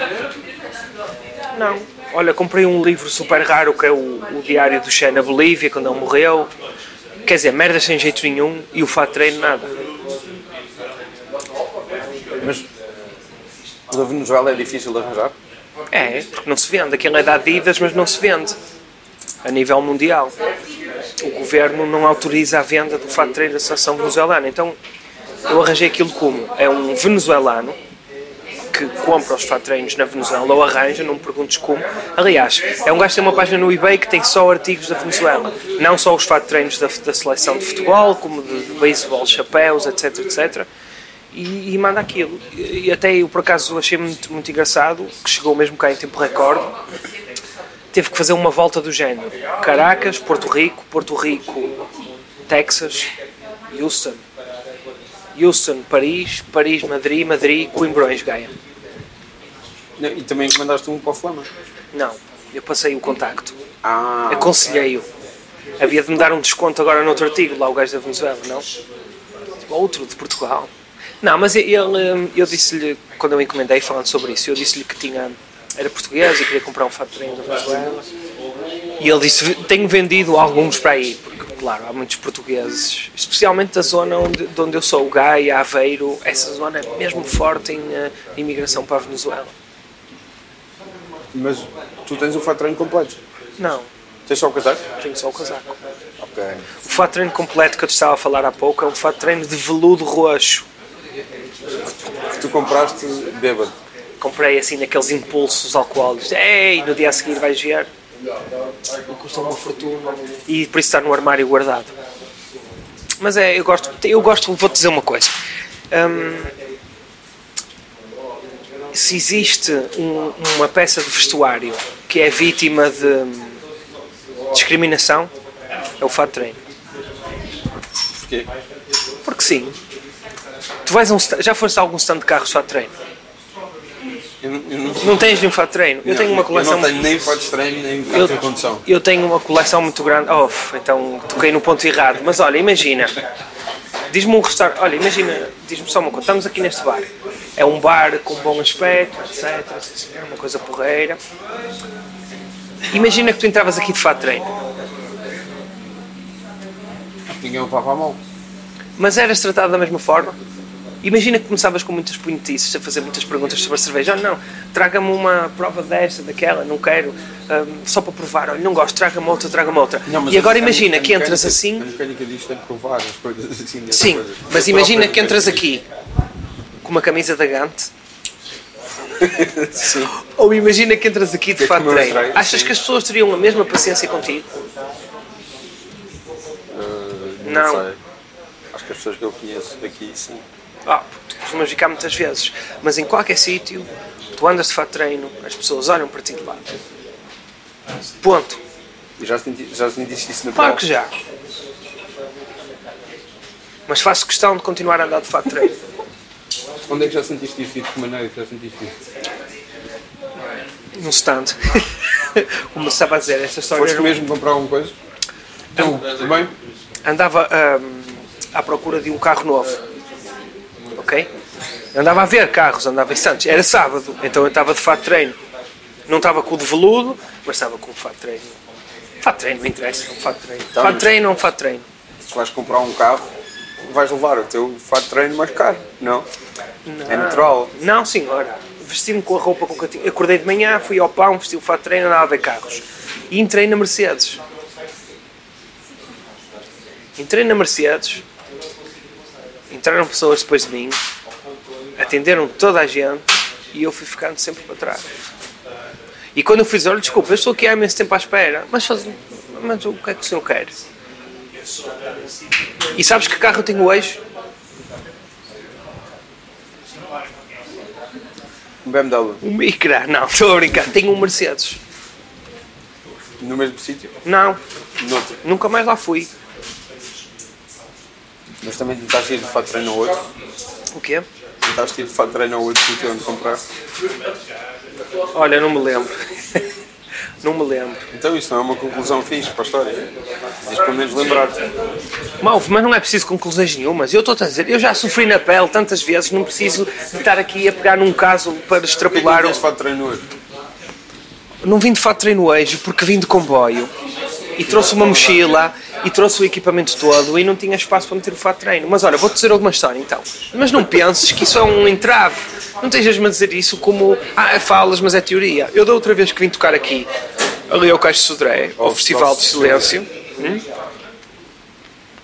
Não. Olha, comprei um livro super raro que é o, o Diário do Che na Bolívia, quando ele morreu. Quer dizer, merda sem jeito nenhum e o treino nada. Mas da Venezuela é difícil de arranjar. É, porque não se vende. Aquilo é da Adidas, mas não se vende. A nível mundial. O governo não autoriza a venda do fato de seleção venezuelana. Então, eu arranjei aquilo como? É um venezuelano que compra os fato de treinos na Venezuela ou arranja, não me perguntes como. Aliás, é um gajo que tem uma página no eBay que tem só artigos da Venezuela. Não só os fato de treinos da, da seleção de futebol, como de, de beisebol, chapéus, etc, etc. E, e manda aquilo. E, e até eu, por acaso, achei muito, muito engraçado, que chegou mesmo cá em tempo recorde. Teve que fazer uma volta do género. Caracas, Porto Rico, Porto Rico, Texas, Houston. Houston, Paris, Paris, Madrid, Madrid, Coimbrões, Gaia. Não, E também encomendaste um para o Flama. Não, eu passei o contacto. Ah, Aconselhei-o. Havia de me dar um desconto agora no outro artigo, lá o gajo da Venezuela, não? Outro de Portugal. Não, mas ele, eu disse-lhe, quando eu encomendei falando sobre isso, eu disse-lhe que tinha, era português e queria comprar um fato de treino da Venezuela. E ele disse, tenho vendido alguns para aí, porque, claro, há muitos portugueses, especialmente da zona onde, de onde eu sou, Gaia, Aveiro, essa zona é mesmo forte em uh, imigração para a Venezuela. Mas tu tens o fato de treino completo. Não, Tens só o casaco? tenho só o casaco. Ok. O fato de treino completo que eu te estava a falar há pouco é um fato de treino de veludo roxo. Que tu compraste bêbado. Comprei assim naqueles impulsos alcoólicos. Ei, no dia a seguir vais ver. Custa uma fortuna. E por isso está no armário guardado. Mas é, eu gosto, eu gosto, vou-te dizer uma coisa. Hum, se existe um- uma peça de vestuário que é vítima de discriminação, é o fato de treino. Porquê? Porque sim. Tu vais a um já foste a algum stand de carros de fato de treino? Eu não, eu não, Não tens nenhum fato de treino? Eu tenho uma coleção. Eu não tenho nem fato de treino, nem Eu- de condução. Eu tenho uma coleção muito grande. Oh, então toquei no ponto errado. Mas olha, imagina. Diz-me um restaurante. Olha, imagina. Diz-me só uma coisa. Estamos aqui neste bar. É um bar com bom aspecto, etc. É uma coisa porreira. Imagina que tu entravas aqui de fato de treino. Ninguém levava a mão. Mas eras tratado da mesma forma? Imagina que começavas com muitas punhetices, a fazer muitas perguntas sobre a cerveja. Oh, não, traga-me uma prova desta, daquela, não quero, hum, só para provar. Olha, não gosto, traga-me outra, traga-me outra. Não, e agora imagina que entras assim. A mecânica disto tem que provar as coisas assim. Sim, coisa. mas imagina própria que entras aqui com uma camisa da Gante. Sim. Ou imagina que entras aqui de é fato treino. Achas sim. que as pessoas teriam a mesma paciência contigo? Uh, Não. sei. Acho que as pessoas que eu conheço daqui, sim. Ah, tu costumas ficar muitas vezes, mas em qualquer sítio, tu andas de fato treino, as pessoas olham para ti de lado. Ponto. E já, senti, já sentiste isso na Claro que já. Mas faço questão de continuar a andar de fato treino. Onde é que já sentiste isso? E de que maneira é já sentiste isso? Num stand. Como estava a dizer, esta história. Foste era- mesmo comprar alguma coisa? Tu, tudo bem? andava hum, à procura de um carro novo. Ok? Andava a ver carros, andava em Santos. Era sábado, então eu estava de fato de treino. Não estava com o de veludo, mas estava com o fato de treino. Fato de treino, não interessa, um fato de treino. Então, Fato de treino é um fato de treino. Se vais comprar um carro, vais levar o teu fato de treino mais caro, não? É natural. Não, senhora. Vesti-me com a roupa com que eu tinha. Acordei de manhã, fui ao pão, vesti o fato de treino, andava a ver carros. E entrei na Mercedes. Entrei na Mercedes. Entraram pessoas depois de mim. Atenderam toda a gente. E eu fui ficando sempre para trás. E quando eu fiz, olha, desculpa, eu estou aqui há imenso tempo à espera. Mas, faz... mas o que é que o senhor quer? E sabes que carro eu tenho hoje? Um BMW, Um Micra. Não, estou a brincar. Tenho um Mercedes. no mesmo sítio, Não, noutro. nunca mais lá fui. Mas também tentaste ir de fato de treino ao outro. O quê? Tentaste ir de fato de treino ao outro sítio onde comprar. Olha, não me lembro. não me lembro. Então isso não é uma conclusão fixe para a história. Tens pelo menos lembrar-te. Malve, mas não é preciso conclusões nenhumas. Eu estou a dizer, eu já sofri na pele tantas vezes, não preciso de estar aqui a pegar num caso para Porquê que extrapolar. não tens fato de treino hoje? Não vim de fato de treino hoje porque vim de comboio e trouxe uma mochila e trouxe o equipamento todo e não tinha espaço para meter o fato de treino. Mas olha, vou-te dizer alguma história então. Mas não penses que isso é um entrave. Não estejas-me a dizer isso como, ah, é falas, mas é teoria. Eu da outra vez que vim tocar aqui, ali ao Caixo de Sodré, ao Festival de Silêncio, hum,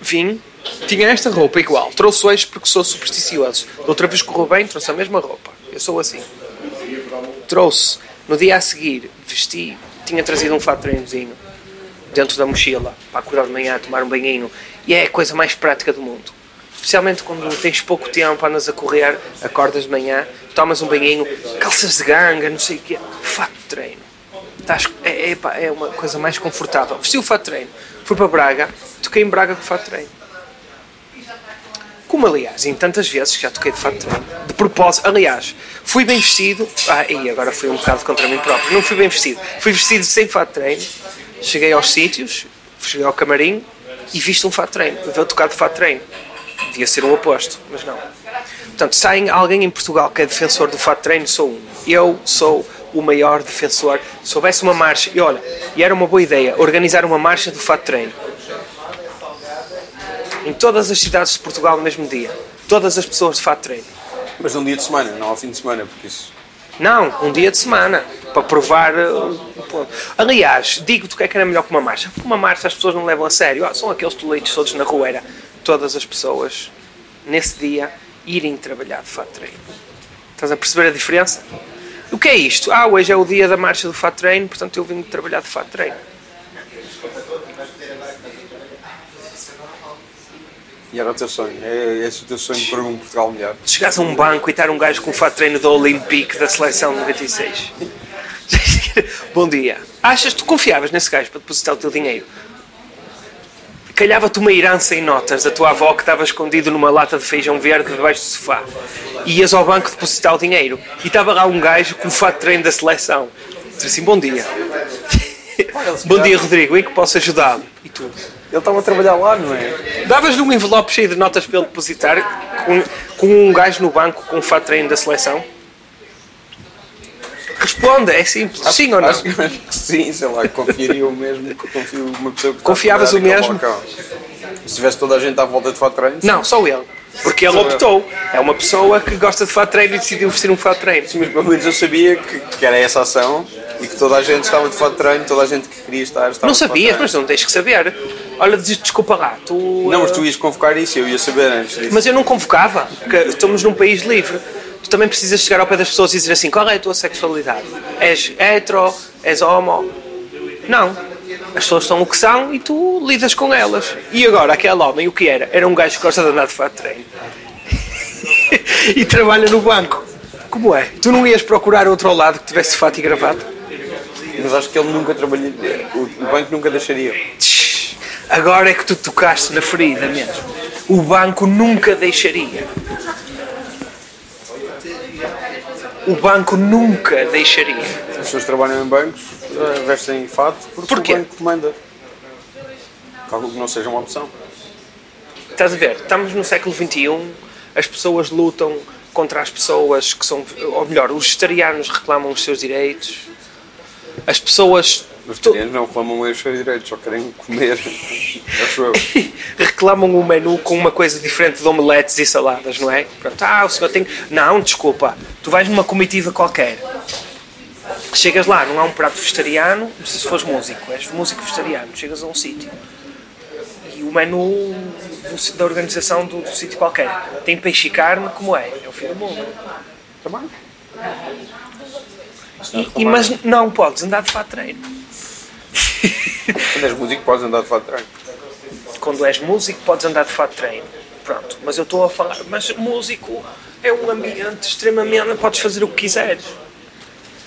vim, tinha esta roupa igual. Trouxe hoje porque sou supersticioso. Da outra vez correu bem, trouxe a mesma roupa. Eu sou assim trouxe no dia a seguir, vesti, tinha trazido um fato de treinozinho dentro da mochila para acordar de manhã, tomar um banhinho e é a coisa mais prática do mundo. Especialmente quando tens pouco tempo, andas a correr, acordas de manhã, tomas um banhinho, calças de ganga, não sei o quê, fato de treino. Estás- é, é, é uma coisa mais confortável. Vesti o fato de treino, fui para Braga, toquei em Braga com o fato de treino. Como, aliás, em tantas vezes que já toquei de fato de treino, de propósito, aliás, fui bem vestido, ah, e agora fui um bocado contra mim próprio, não fui bem vestido, fui vestido sem fato de treino, cheguei aos sítios, cheguei ao camarim e viste um fato treino. Veio tocar de fato treino. Devia ser um oposto, mas não. Portanto, se alguém em Portugal que é defensor do fato treino, sou um. Eu sou o maior defensor. Se houvesse uma marcha, e olha, e era uma boa ideia, organizar uma marcha do fato treino. Em todas as cidades de Portugal no mesmo dia. Todas as pessoas de fato treino. Mas num dia de semana, não ao fim de semana, porque isso. Não, um dia de semana. Para provar ponto. Aliás, digo-te o que é que era melhor que uma marcha. Porque uma marcha as pessoas não levam a sério. Ah, são aqueles toleitos todos na rua. Era todas as pessoas, nesse dia, irem trabalhar de fato treino. Estás a perceber a diferença? O que é isto? Ah, hoje é o dia da marcha do fato treino, portanto eu vim trabalhar de fato treino. E era o teu sonho. É esse o teu sonho para um Portugal melhor. Chegares a um banco e estar um gajo com o fato de treino da Olympique da seleção de 96. Bom dia. Achas que tu confiavas nesse gajo para depositar o teu dinheiro? Calhava-te uma herança em notas da tua avó que estava escondido numa lata de feijão verde debaixo do sofá. E ias ao banco depositar o dinheiro. E estava lá um gajo com o fato de treino da seleção. Diz assim, bom dia. bom dia, Rodrigo. Em que posso ajudá-lo? E tu? Ele estava a trabalhar lá, não é? Davas-lhe um envelope cheio de notas para ele depositar com, com um gajo no banco com o fato treino da seleção? Responda, é simples. Sim ou não? Acho que, acho sim, sei lá, confiaria o mesmo que confio uma pessoa que Confiavas o mesmo? Se tivesse toda a gente à volta de fato treino, Não, só ele. Porque ele optou. É uma pessoa que gosta de fato treino e decidiu vestir um fato treino. sim, mas pelo menos eu sabia que, que era essa ação e que toda a gente estava de fato treino, toda a gente que queria estar estava Não sabias, mas não tens que saber. Olha, desculpa lá, tu. Não, mas eh, tu ias convocar isso, eu ia saber antes disso. Mas eu não convocava, porque estamos num país livre. Tu também precisas chegar ao pé das pessoas e dizer assim: qual é a tua sexualidade? És hetero? És homo? Não. As pessoas são o que são e tu lidas com elas. E agora, aquele homem, o que era? Era um gajo que gosta de andar de fato de treino. e trabalha no banco. Como é? Tu não ias procurar outro ao lado que tivesse fato e gravata? Mas acho que ele nunca trabalharia, o, banco nunca deixaria. Agora é que tu tocaste na ferida mesmo. O banco nunca deixaria. O banco nunca deixaria. As pessoas trabalham em bancos vestem fato porque Porquê? o banco manda. Calculo que não seja uma opção. Estás a ver? Estamos no século XXI, as pessoas lutam contra as pessoas que são. Ou melhor, os vegetarianos reclamam os seus direitos. As pessoas. Os vegetarianos não reclamam os seus direitos, só querem comer. Acho eu. reclamam o menu com uma coisa diferente de omeletes e saladas, não é? Pronto, ah, o senhor tem. Não, desculpa. Tu vais numa comitiva qualquer. Chegas lá, não há um prato vegetariano, não sei se fores músico, és músico vegetariano, chegas a um sítio e o menu do- da organização do, do sítio qualquer tem peixe e carne, como é? É o fim do mundo. Também. E, e- mas não podes andar de fato de treino. Quando és músico, podes andar de fato de treino. quando és músico podes andar de fato de treino. Pronto, mas eu estou a falar, mas músico é um ambiente extremamente, podes fazer o que quiseres.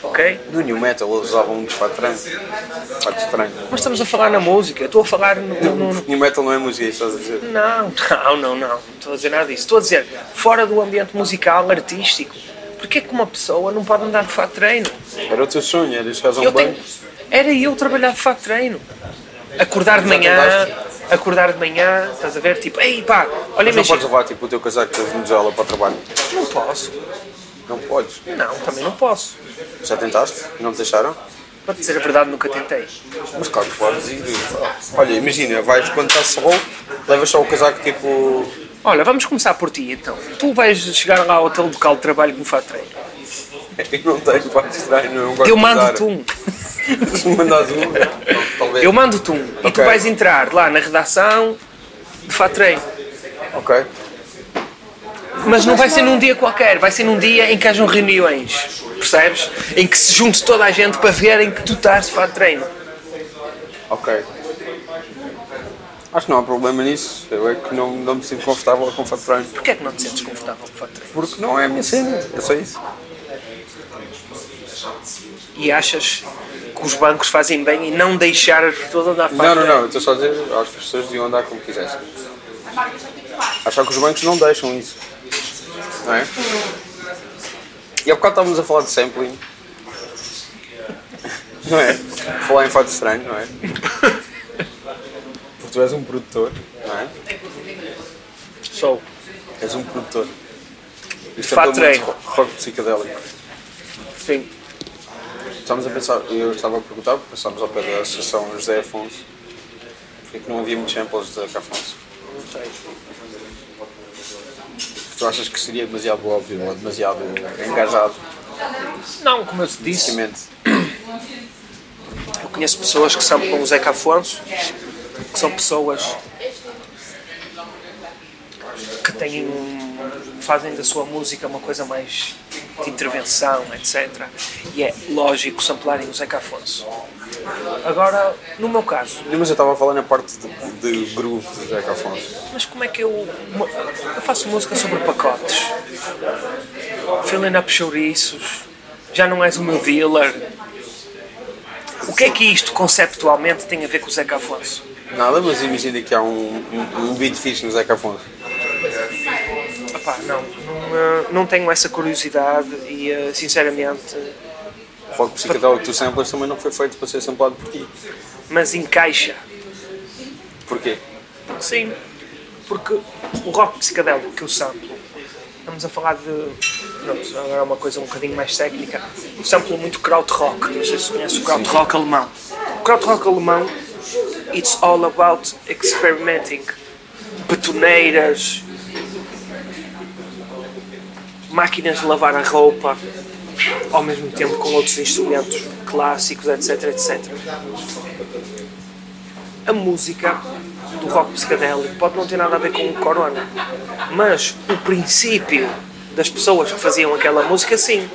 Ok? No New Metal eles usavam muitos fato de treino. Fato de treino. Mas estamos a falar na música, eu estou a falar no. no- no- New Metal não é música, isso estás a dizer. Não, não, não, não, não estou a dizer nada disso. Estou a dizer, fora do ambiente musical, artístico, porquê que uma pessoa não pode andar de fato de treino? Era o teu sonho, era chegares a um banco. era eu trabalhar de fato de treino. Acordar de manhã, acordar de manhã, estás a ver? Tipo, ei pá, olha, Mas não podes levar tipo, o teu casaco da Venezuela para o trabalho. Não posso. Não podes. Não, também não posso. Já tentaste? Não te deixaram? Para dizer a verdade, nunca tentei. Mas claro que podes ir. Olha, imagina, vais quando está sol, levas só o casaco tipo. Olha, vamos começar por ti então. Tu vais chegar lá ao teu local de trabalho faz treino. Eu não tenho fato eu não gosto Eu mando-te um. Se me mandas um, talvez. Eu mando-te um. E tu Ok. vais entrar lá na redação de fato treino. Ok. Mas não vai ser num dia qualquer, vai ser num dia em que hajam reuniões. Percebes? Em que se junte toda a gente para verem que tu estás de fato treino. Ok. Acho que não há problema nisso. Eu é que não, não me sinto confortável com fato de treino. Porquê é que não te sentes confortável com fato treino? Porque não é a minha cena. É só isso. E achas que os bancos fazem bem em não deixar as pessoas andar de fato Não, não, não. Estou só a dizer às pessoas deviam andar como quisessem. Acho que os bancos não deixam isso. Não é? E há bocado estávamos a falar de sampling. Não é? Falar em fato estranho, não é? tu és um produtor, não é? Sou. És um produtor. Isto Fato é treino. rock psicodélico. Sim. Estamos a pensar, eu estava a perguntar, porque passámos ao pé da Associação José Afonso, porque é que não havia muitos samples de Afonso? Não sei. Tu achas que seria demasiado óbvio ou demasiado engajado? Não, como eu te disse, eu conheço pessoas que samplam o Zeca Afonso, que são pessoas que têm um, fazem da sua música uma coisa mais de intervenção, etc. E é lógico samplarem o Zeca Afonso. Agora, no meu caso, Não, Mas eu estava a falar na parte de, de groove de Zeca Afonso. mas como é que eu. Eu faço música sobre pacotes, filling up chouriços, já não és o meu dealer. O que é que isto conceptualmente tem a ver com o Zeca Afonso? Nada, mas imagina que há um, um, um beat fixe no Zeca Afonso. Epá, não, não, eh, não tenho essa curiosidade e eh, sinceramente. O rock psicodélico que tu samplas também não foi feito para ser samplado por ti. Mas encaixa. Porquê? Sim, porque o rock psicadélico que eu samplo, estamos a falar de. Pronto, agora é uma coisa um bocadinho mais técnica. Eu samplo muito krautrock, não sei se conheces o krautrock alemão. O krautrock alemão, it's all about experimenting. Betoneiras, máquinas de lavar a roupa, ao mesmo tempo com outros instrumentos clássicos, etc, etc. A música do rock psicadélico pode não ter nada a ver com o corona, mas o princípio das pessoas que faziam aquela música, sim.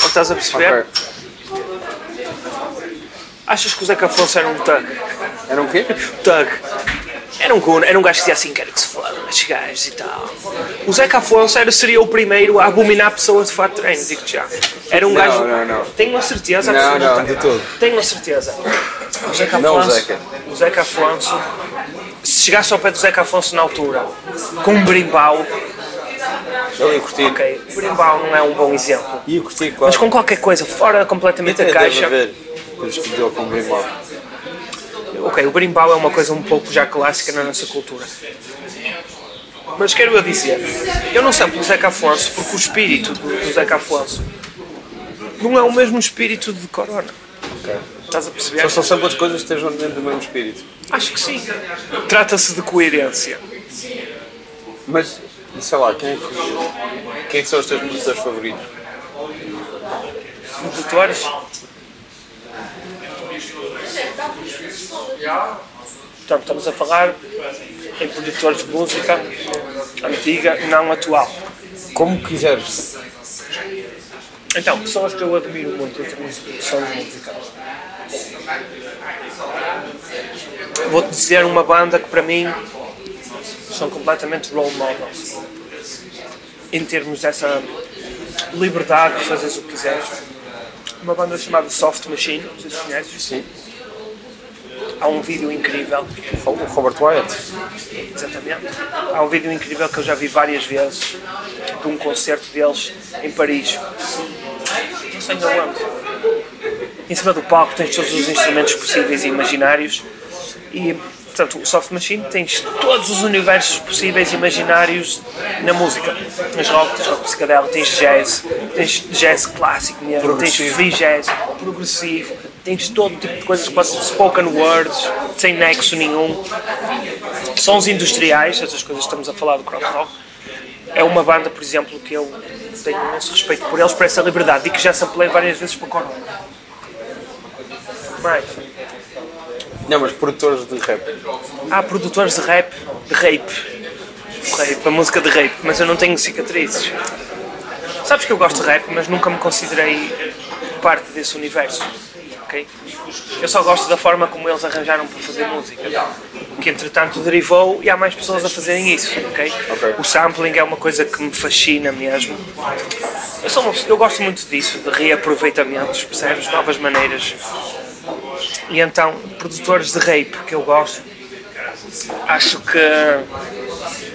Não estás a perceber? Ok. Achas que o Zeca Afonso era um thug? Era um quê? Thug. Era um era um gajo que dizia assim, quero que se fodam estes gajos e tal. O Zeca Afonso era, seria o primeiro a abominar pessoas de fato de treino, digo-te já. Era um Não, gajo... não, não. Tenho a certeza Não, absoluta. não, de todo. Tenho a certeza. O Zeca Não o Afonso... Zeca. O Zeca Afonso... Se chegasse ao pé do Zeca Afonso na altura, com um brimbau, Eu ia curtir. ok, o brimbau não é um bom exemplo. Ia curtir, claro. Mas com qualquer coisa fora completamente da deve caixa... haver. Coisas que com o Grimbal. Ok, o berimbau é uma coisa um pouco já clássica na nossa cultura. Mas quero eu dizer, eu não samplo o Zeca Afonso porque o espírito do, do Zeca Afonso não é o mesmo espírito de Corona. Estás a perceber? Só são samples de coisas que estejam dentro do mesmo espírito. Acho que sim. Trata-se de coerência. Mas, sei lá, quem é que, quem é que são os teus produtores favoritos? Produtores. Portanto, estamos a falar em produtores de música antiga, não atual. Como quiseres. Então, pessoas que eu admiro muito em termos de produção de música. Vou-te dizer uma banda que para mim são completamente role models. Em termos dessa liberdade de fazeres o que quiseres. Uma banda chamada Soft Machine, não sei se conheces. Sim. Há um vídeo incrível, O Robert Wyatt. exatamente. Há um vídeo incrível que eu já vi várias vezes de um concerto deles em Paris. Não sei onde. Em cima do palco tens todos os instrumentos possíveis e imaginários e, portanto, o Soft Machine tens todos os universos possíveis e imaginários na música. Tens rock, tens rock psicadélico, tens jazz, tens jazz clássico mesmo, tens free jazz, progressivo, tens todo tipo de coisas que spoken words, sem nexo nenhum. Sons industriais, essas coisas que estamos a falar do krautrock. É uma banda, por exemplo, que eu tenho imenso respeito por eles, por essa liberdade e que já samplei várias vezes para o Corona. Mais. Não, mas produtores de rap. Há produtores de rap, de rape. Rape, a música de rape, mas eu não tenho cicatrizes. Sabes que eu gosto de rap, mas nunca me considerei parte desse universo. Ok? Eu só gosto da forma como eles arranjaram para fazer música. Que entretanto derivou e há mais pessoas a fazerem isso. ok? O sampling é uma coisa que me fascina mesmo. Eu, sou uma eu gosto muito disso, de reaproveitamentos, percebes? Novas maneiras. E então, produtores de rape que eu gosto, acho que.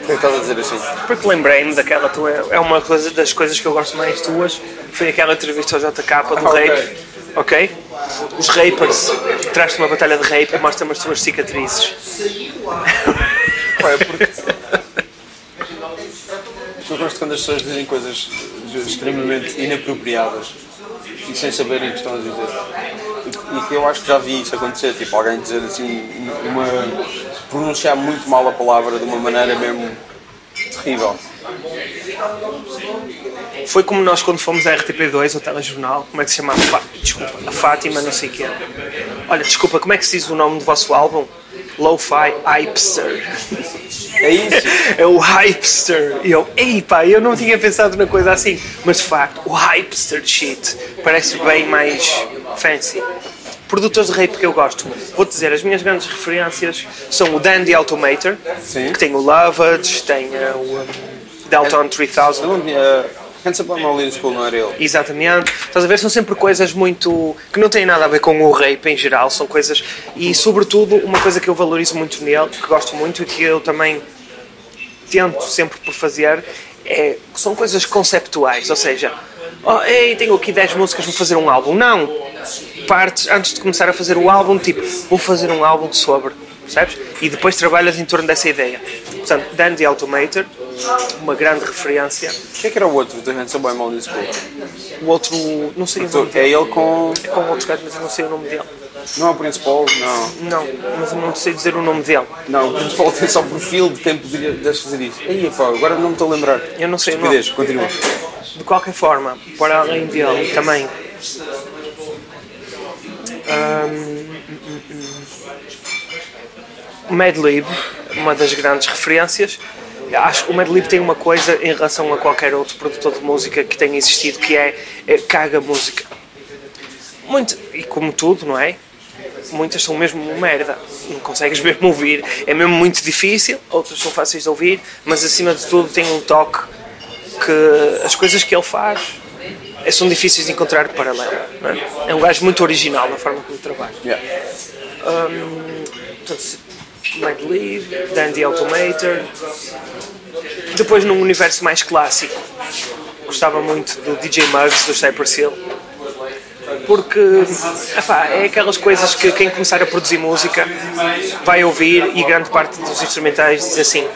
Por que estás a dizer assim? Porque lembrei-me daquela tua. É uma coisa das coisas que eu gosto mais tuas. Foi aquela entrevista ao JK do Ah, ok. rape. Ok? os rappers, traz-te uma batalha de rape e mostra-me as tuas cicatrizes. Pá, é porque. Eu gosto quando as pessoas dizem coisas extremamente inapropriadas e sem saberem o que estão a dizer. E que eu acho que já vi isso acontecer, tipo alguém dizer assim, uma. pronunciar muito mal a palavra de uma maneira mesmo terrível. Foi como nós quando fomos à RTP2, ao telejornal, como é que se chama? Fá- Desculpa, a Fátima, não sei o quê. Olha, desculpa, como é que se diz o nome do vosso álbum? Lo-Fi Hypster. É isso? É o Hypster. E eu, ei pá, eu não tinha pensado na coisa assim. Mas de facto, o Hypster shit parece bem mais fancy. Produtores de rape que eu gosto. Vou dizer, as minhas grandes referências são o Dandy Automator, Sim. que tem o Lovage, tem uh, o um, Delton 3000. Eu não tinha. Hands Up on My Little School não era ele. Exatamente. Estás a ver? São sempre coisas muito. que não têm nada a ver com o rape em geral. São coisas. E, sobretudo, uma coisa que eu valorizo muito nele, que gosto muito e que eu também tento sempre por fazer, é. são coisas conceptuais. Ou seja, oh, ei, tenho aqui 10 músicas, vou fazer um álbum. Não! Partes, antes de começar a fazer o álbum, tipo, vou fazer um álbum sobre. Percebes? E depois trabalhas em torno dessa ideia. Portanto, Dandy Automator, uma grande referência. O que é que era o outro do Hands Up on My Little School? O outro, não sei o nome É dele. ele com. É com outro gajo, mas eu não sei o nome dele. Não é o Principal? Não. Não, mas eu não sei dizer o nome dele. Não, o Principal tem só perfil de quem poderia deixa fazer isso. Aí, pá, agora não me estou a lembrar. Eu não sei o nome. Estupidez, continua. De qualquer forma, para além dele, também. hum, o Madlib, uma das grandes referências. Acho que o Madlib tem uma coisa em relação a qualquer outro produtor de música que tenha existido que é, é caga música. Muito, e como tudo, não é? Muitas são mesmo uma merda, não consegues mesmo ouvir, é mesmo muito difícil, outras são fáceis de ouvir, mas acima de tudo tem um toque que as coisas que ele faz eh, são difíceis de encontrar paralelo. É? é um gajo muito original na forma como trabalha. Yeah. Portanto, Mad Lib, Dandy Automator. Depois, num universo mais clássico, gostava muito do DJ Muggs, do Cypress Hill. Porque epá, é aquelas coisas que quem começar a produzir música vai ouvir e grande parte dos instrumentais diz assim: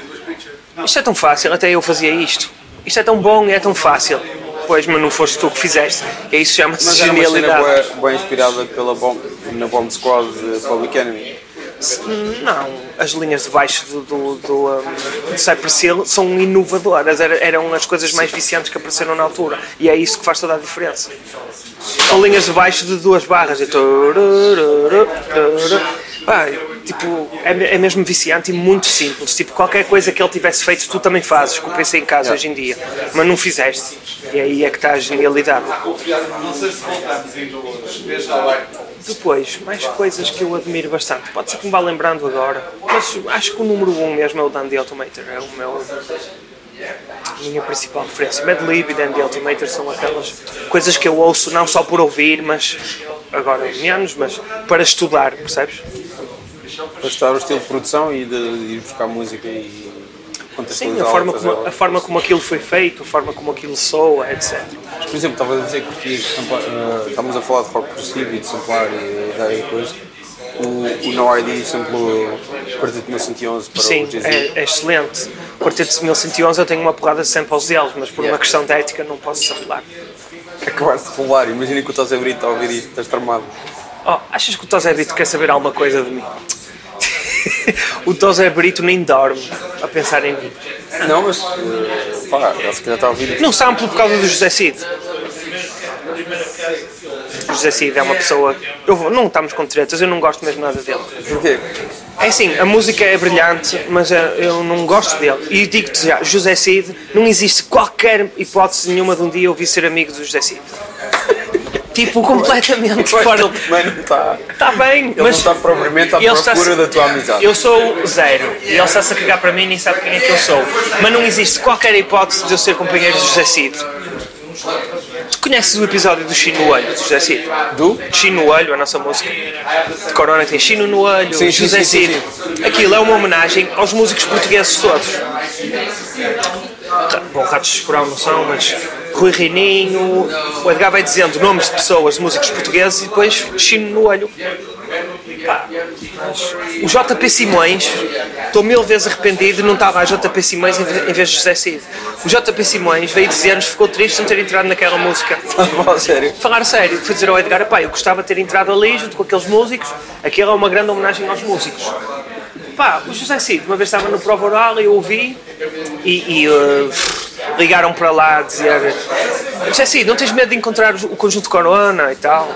Isto é tão fácil, até eu fazia isto. Isto é tão bom e é tão fácil. Pois, mas não foste tu que fizeste. E isso chama-se Mas era uma cena genialidade. boa, boa inspirada pela bomb, na Bomb Squad de Public Enemy. Não, as linhas de baixo do, do, do, um, do Cypress Hill são inovadoras, Era- eram as coisas mais viciantes que apareceram na altura e é isso que faz toda a diferença. São linhas de baixo de duas barras. E. Pá, tipo, é, é mesmo viciante e muito simples. Tipo, qualquer coisa que ele tivesse feito, tu também fazes, eu pensei em casa hoje em dia, mas não fizeste. E aí é que está a genialidade. Depois, mais coisas que eu admiro bastante. Pode ser que me vá lembrando agora, mas acho que o número um mesmo é o Dandy Automator. É o meu, a minha principal referência. Mad Lib e Dandy Automator são aquelas coisas que eu ouço não só por ouvir, mas agora menos, mas para estudar, percebes? Para estudar o estilo de produção e de ir buscar música e Sim, a forma, como, a forma como aquilo foi feito, a forma como aquilo soa, etc. Mas, por exemplo, estavas a dizer que eh, estávamos a falar de rock progressivo e de samplar e e coisa. O, o No ID samplou Quarteto 1111 para Sim, o é, é excelente. O Quarteto de 1111 eu tenho uma porrada de samples deles, mas por uma questão de ética não posso samplar. Acabaste de rolar, imagina que o Tose Brito está a ouvir isto, estás tramado. Oh, achas que o Tosé Brito quer saber alguma coisa de mim? o Tosé Brito nem dorme a pensar em mim. Não, mas. pá, ele se calhar está a ouvir. Não sample por causa do José Cid. O José Cid é uma pessoa. Eu vou- não estamos com tretas, eu não gosto mesmo nada dele. Porquê? É assim, a música é brilhante, mas eh, eu não gosto dele. E digo-te já, José Cid, não existe qualquer hipótese nenhuma de um dia eu vir ser amigo do José Cid. Tipo, completamente fora. ele também não está. Está bem, Ele mas. não está propriamente à procura da tua amizade. Eu sou zero e ele está-se a cagar para mim e nem sabe quem é que eu sou. Mas não existe qualquer hipótese de eu ser companheiro de José Cid. Tu conheces o episódio do Chino no Olho, de José Cid? Do? Chino no Olho, a nossa música. De Corona tem Chino no Olho, Sim, sim, José sim, sim, Cid. Aquilo é uma homenagem aos músicos portugueses todos. Ra- Bom, Ratos de Escoral não são, mas Rui Reininho, o Edgar vai dizendo nomes de pessoas, de músicos portugueses e depois chino no olho. Pá, o JP Simões, estou mil vezes arrependido de não estar lá JP Simões em ve- em vez de José Cid. O JP Simões veio dizer-nos ficou triste de não ter entrado naquela música. Fala sério. Falar sério, foi dizer ao Edgar, pá, eu gostava de ter entrado ali junto com aqueles músicos, aquilo é uma grande homenagem aos músicos. Pá, o José Cid, uma vez estava no prova oral e eu ouvi e, e, uh, ligaram para lá a dizer José Cid, não tens medo de encontrar o conjunto Corona e tal?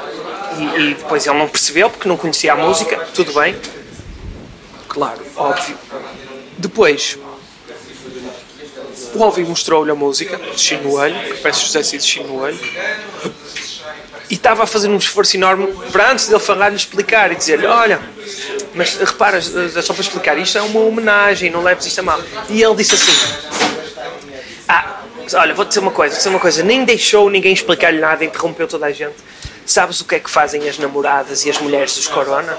E, e depois ele não percebeu porque não conhecia a música, tudo bem. Claro, óbvio. Depois, o Alvin mostrou-lhe a música, Chino no Olho, que parece José Cid Chino no Olho, e estava a fazer um esforço enorme para antes dele falar lhe explicar e dizer-lhe: Olha, mas repara, é só para explicar, isto é uma homenagem, não leves isto a mal. E ele disse assim: Ah, olha, vou dizer uma coisa, vou dizer uma coisa, nem deixou ninguém explicar-lhe nada, interrompeu toda a gente. Sabes o que é que fazem as namoradas e as mulheres dos Corona?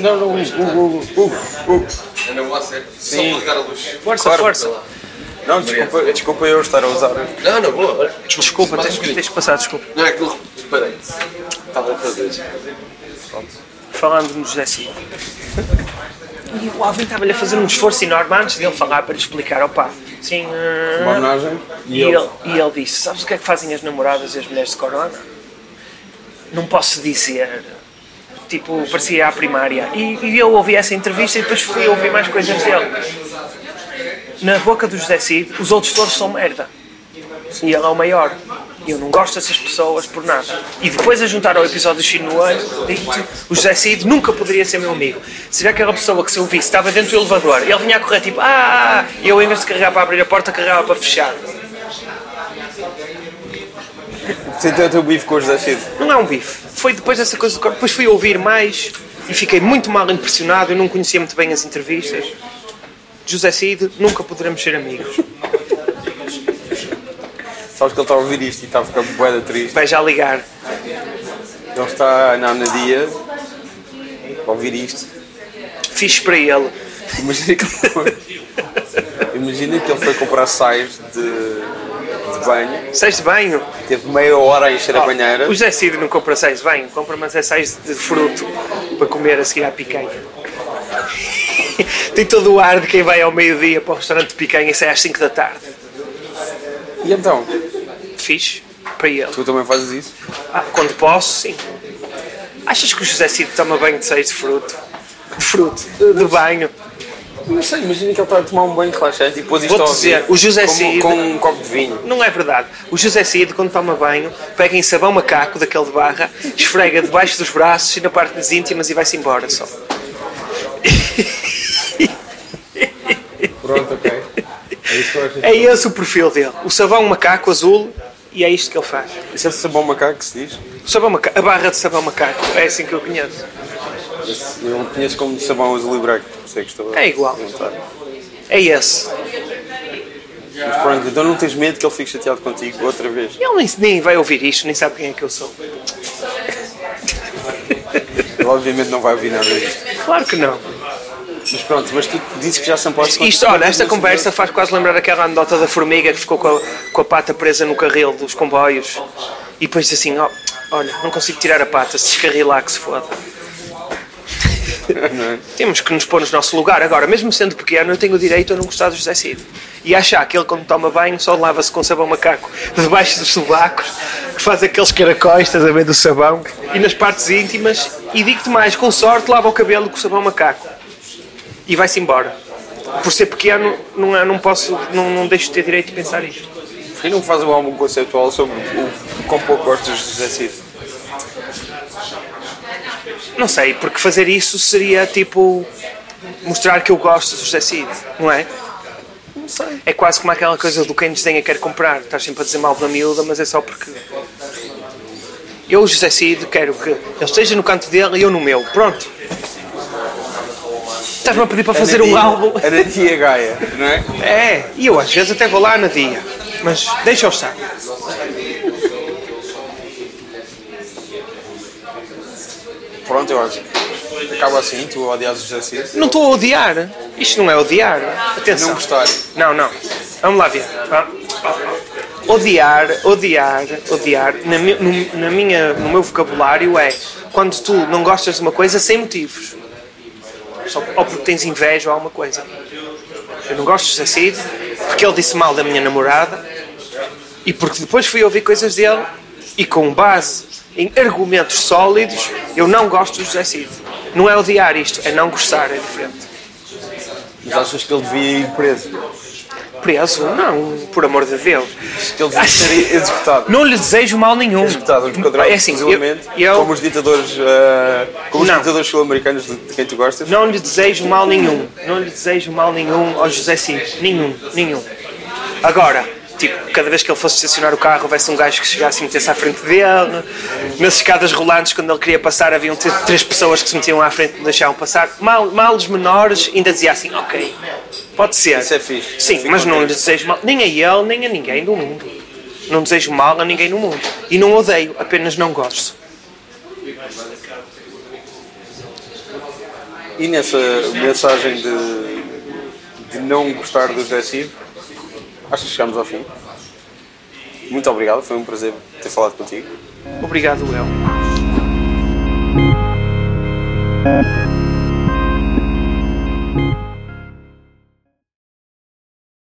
Não, não, Hugo, Hugo, Hugo. Ainda vou a sério. Só Sim. para ligar a luz. Força, Claro. força. Não, desculpa, desculpa eu estar a usar. Não, não, boa. olha. Desculpa, Mais tens, um tens que passar, desculpa. Não é aquilo que reparei. Estava a fazer. falando no José Cid. E o Alvin estava-lhe a fazer um esforço enorme antes dele falar para lhe explicar, opá, sim. ah, Uma homenagem. E ele, e ele disse: Sabes o que é que fazem as namoradas e as mulheres de Corona? Não posso dizer. Tipo, parecia à primária. E, e eu ouvi essa entrevista e depois fui ouvir mais coisas dele. Na boca do José Cid, os outros todos são merda. E ele é o maior. E eu não gosto dessas pessoas por nada. E depois a juntar ao episódio digo-te, o José Cid nunca poderia ser meu amigo. Seria aquela pessoa que se eu visse, estava dentro do elevador, ele vinha a correr tipo, ah, ah, ah", e eu em vez de carregar para abrir a porta, carregava para fechar. Tem o teu bife com o José Cid. Não é um bife. Foi depois dessa coisa do corpo. Depois fui ouvir mais e fiquei muito mal impressionado. Eu não conhecia muito bem as entrevistas. José Cid, nunca poderemos ser amigos. Sabes que ele está a ouvir isto e está a ficar boeda triste. Vai já ligar. Ele está na Anadia a ouvir isto. Fiz para ele. Imagina que ele foi, imagina que ele foi comprar sais de, de banho, Sais de banho. teve meia hora a encher a banheira. O José Cid não compra sais de banho, compra mas é sais de fruto para comer a seguir à picanha. Tem todo o ar de quem vai ao meio-dia para o restaurante de picanha e sai às 5 da tarde. E então, Fiz para ele. tu também fazes isso? Ah, quando posso, sim. Achas que o José Cid toma banho de sais de fruto? De fruto? De, de banho? Não sei, imagina que ele está a tomar um banho relaxante e depois isto ouvir dizer, o José Cid- com um copo de vinho. Não é verdade. O José Cid, quando toma banho, pega em sabão macaco, daquele de barra, esfrega debaixo dos braços e na parte das íntimas e vai-se embora só. Pronto, ok. É isso. É esse o perfil dele. O sabão macaco azul e é isto que ele faz. Isso é sabão macaco que se diz? O sabão macaco, a barra de sabão macaco, é assim que eu conheço. Esse Eu conheço como sabão azul e branco. isso é que estou a É igual. É esse. Mas pronto, então não tens medo que ele fique chateado contigo outra vez? Ele nem, nem vai ouvir isto, nem sabe quem é que eu sou. Ele obviamente não vai ouvir nada disto. Claro que não. Mas pronto, mas tu dizes que já são postos Isto, olha, esta conversa faz quase lembrar aquela anedota da formiga que ficou com a, com a pata presa no carril dos comboios e depois diz assim: "Oh, Olha, não consigo tirar a pata, se descarrilar que se foda. Temos que nos pôr no nosso lugar. Agora, mesmo sendo pequeno, eu tenho o direito a não gostar do José Cid. E achar que ele, quando toma banho, só lava-se com sabão macaco debaixo dos sobacos, que faz aqueles caracóis, estás a ver, do sabão, e nas partes íntimas. E digo-te mais, com sorte, lava o cabelo com sabão macaco. E vai-se embora. Por ser pequeno, não, é- não posso, não, não deixo de ter direito de pensar isto. Porquê não faz um álbum conceptual sobre o quão pouco gostas de José Cid? Não sei, porque fazer isso seria tipo mostrar que eu gosto do José Cid, não é? Não sei. É quase como aquela coisa do quem desenha quer comprar. Estás sempre a dizer mal da miúda, mas é só porque. Eu, José Cid, quero que ele esteja no canto dele e eu no meu. Pronto. Estás-me a pedir para fazer um álbum. É da tia Gaia, não é? É, e eu às vezes até vou lá na dia. Mas deixa-o estar. Pronto, eu acho. Acaba assim, tu odias o José Cid. Não estou a odiar. Isto não é odiar. Atenção. Não gostar. Não, não. Vamos lá ver. Odiar, odiar, odiar, na, mi- no, na minha, no meu vocabulário é quando tu não gostas de uma coisa sem motivos. Só, ou porque tens inveja ou alguma coisa. Eu não gosto de José Cid porque ele disse mal da minha namorada e porque depois fui ouvir coisas dele e com base em argumentos sólidos eu não gosto do José Cid. Não é odiar isto, é não gostar, é diferente. Mas achas que ele devia ir preso? Preso? Não, por amor de Deus. Ele devia ser executado. Não lhe desejo mal nenhum. Executado, enquadrado, É assim, eu, possivelmente, eu como os ditadores, eh, como os Não. ditadores sul-americanos de, de quem tu gostas. não lhe desejo mal nenhum. Não lhe desejo mal nenhum ao José Cid. Nenhum, nenhum. Agora, tipo, cada vez que ele fosse estacionar o carro, houvesse um gajo que chegasse e metesse à frente dele. Nas escadas rolantes, quando ele queria passar, haviam três pessoas que se metiam à frente e deixavam passar. Mal, males menores, ainda dizia assim, ok, pode ser. Isso é fixe. Sim, Fico mas não lhe desejo mal, nem a ele, nem a ninguém do mundo. Não desejo mal a ninguém no mundo. E não odeio, apenas não gosto. E nessa mensagem de, de não gostar do Cid, acho que chegamos ao fim. Muito obrigado, foi um prazer ter falado contigo. Obrigado, eu.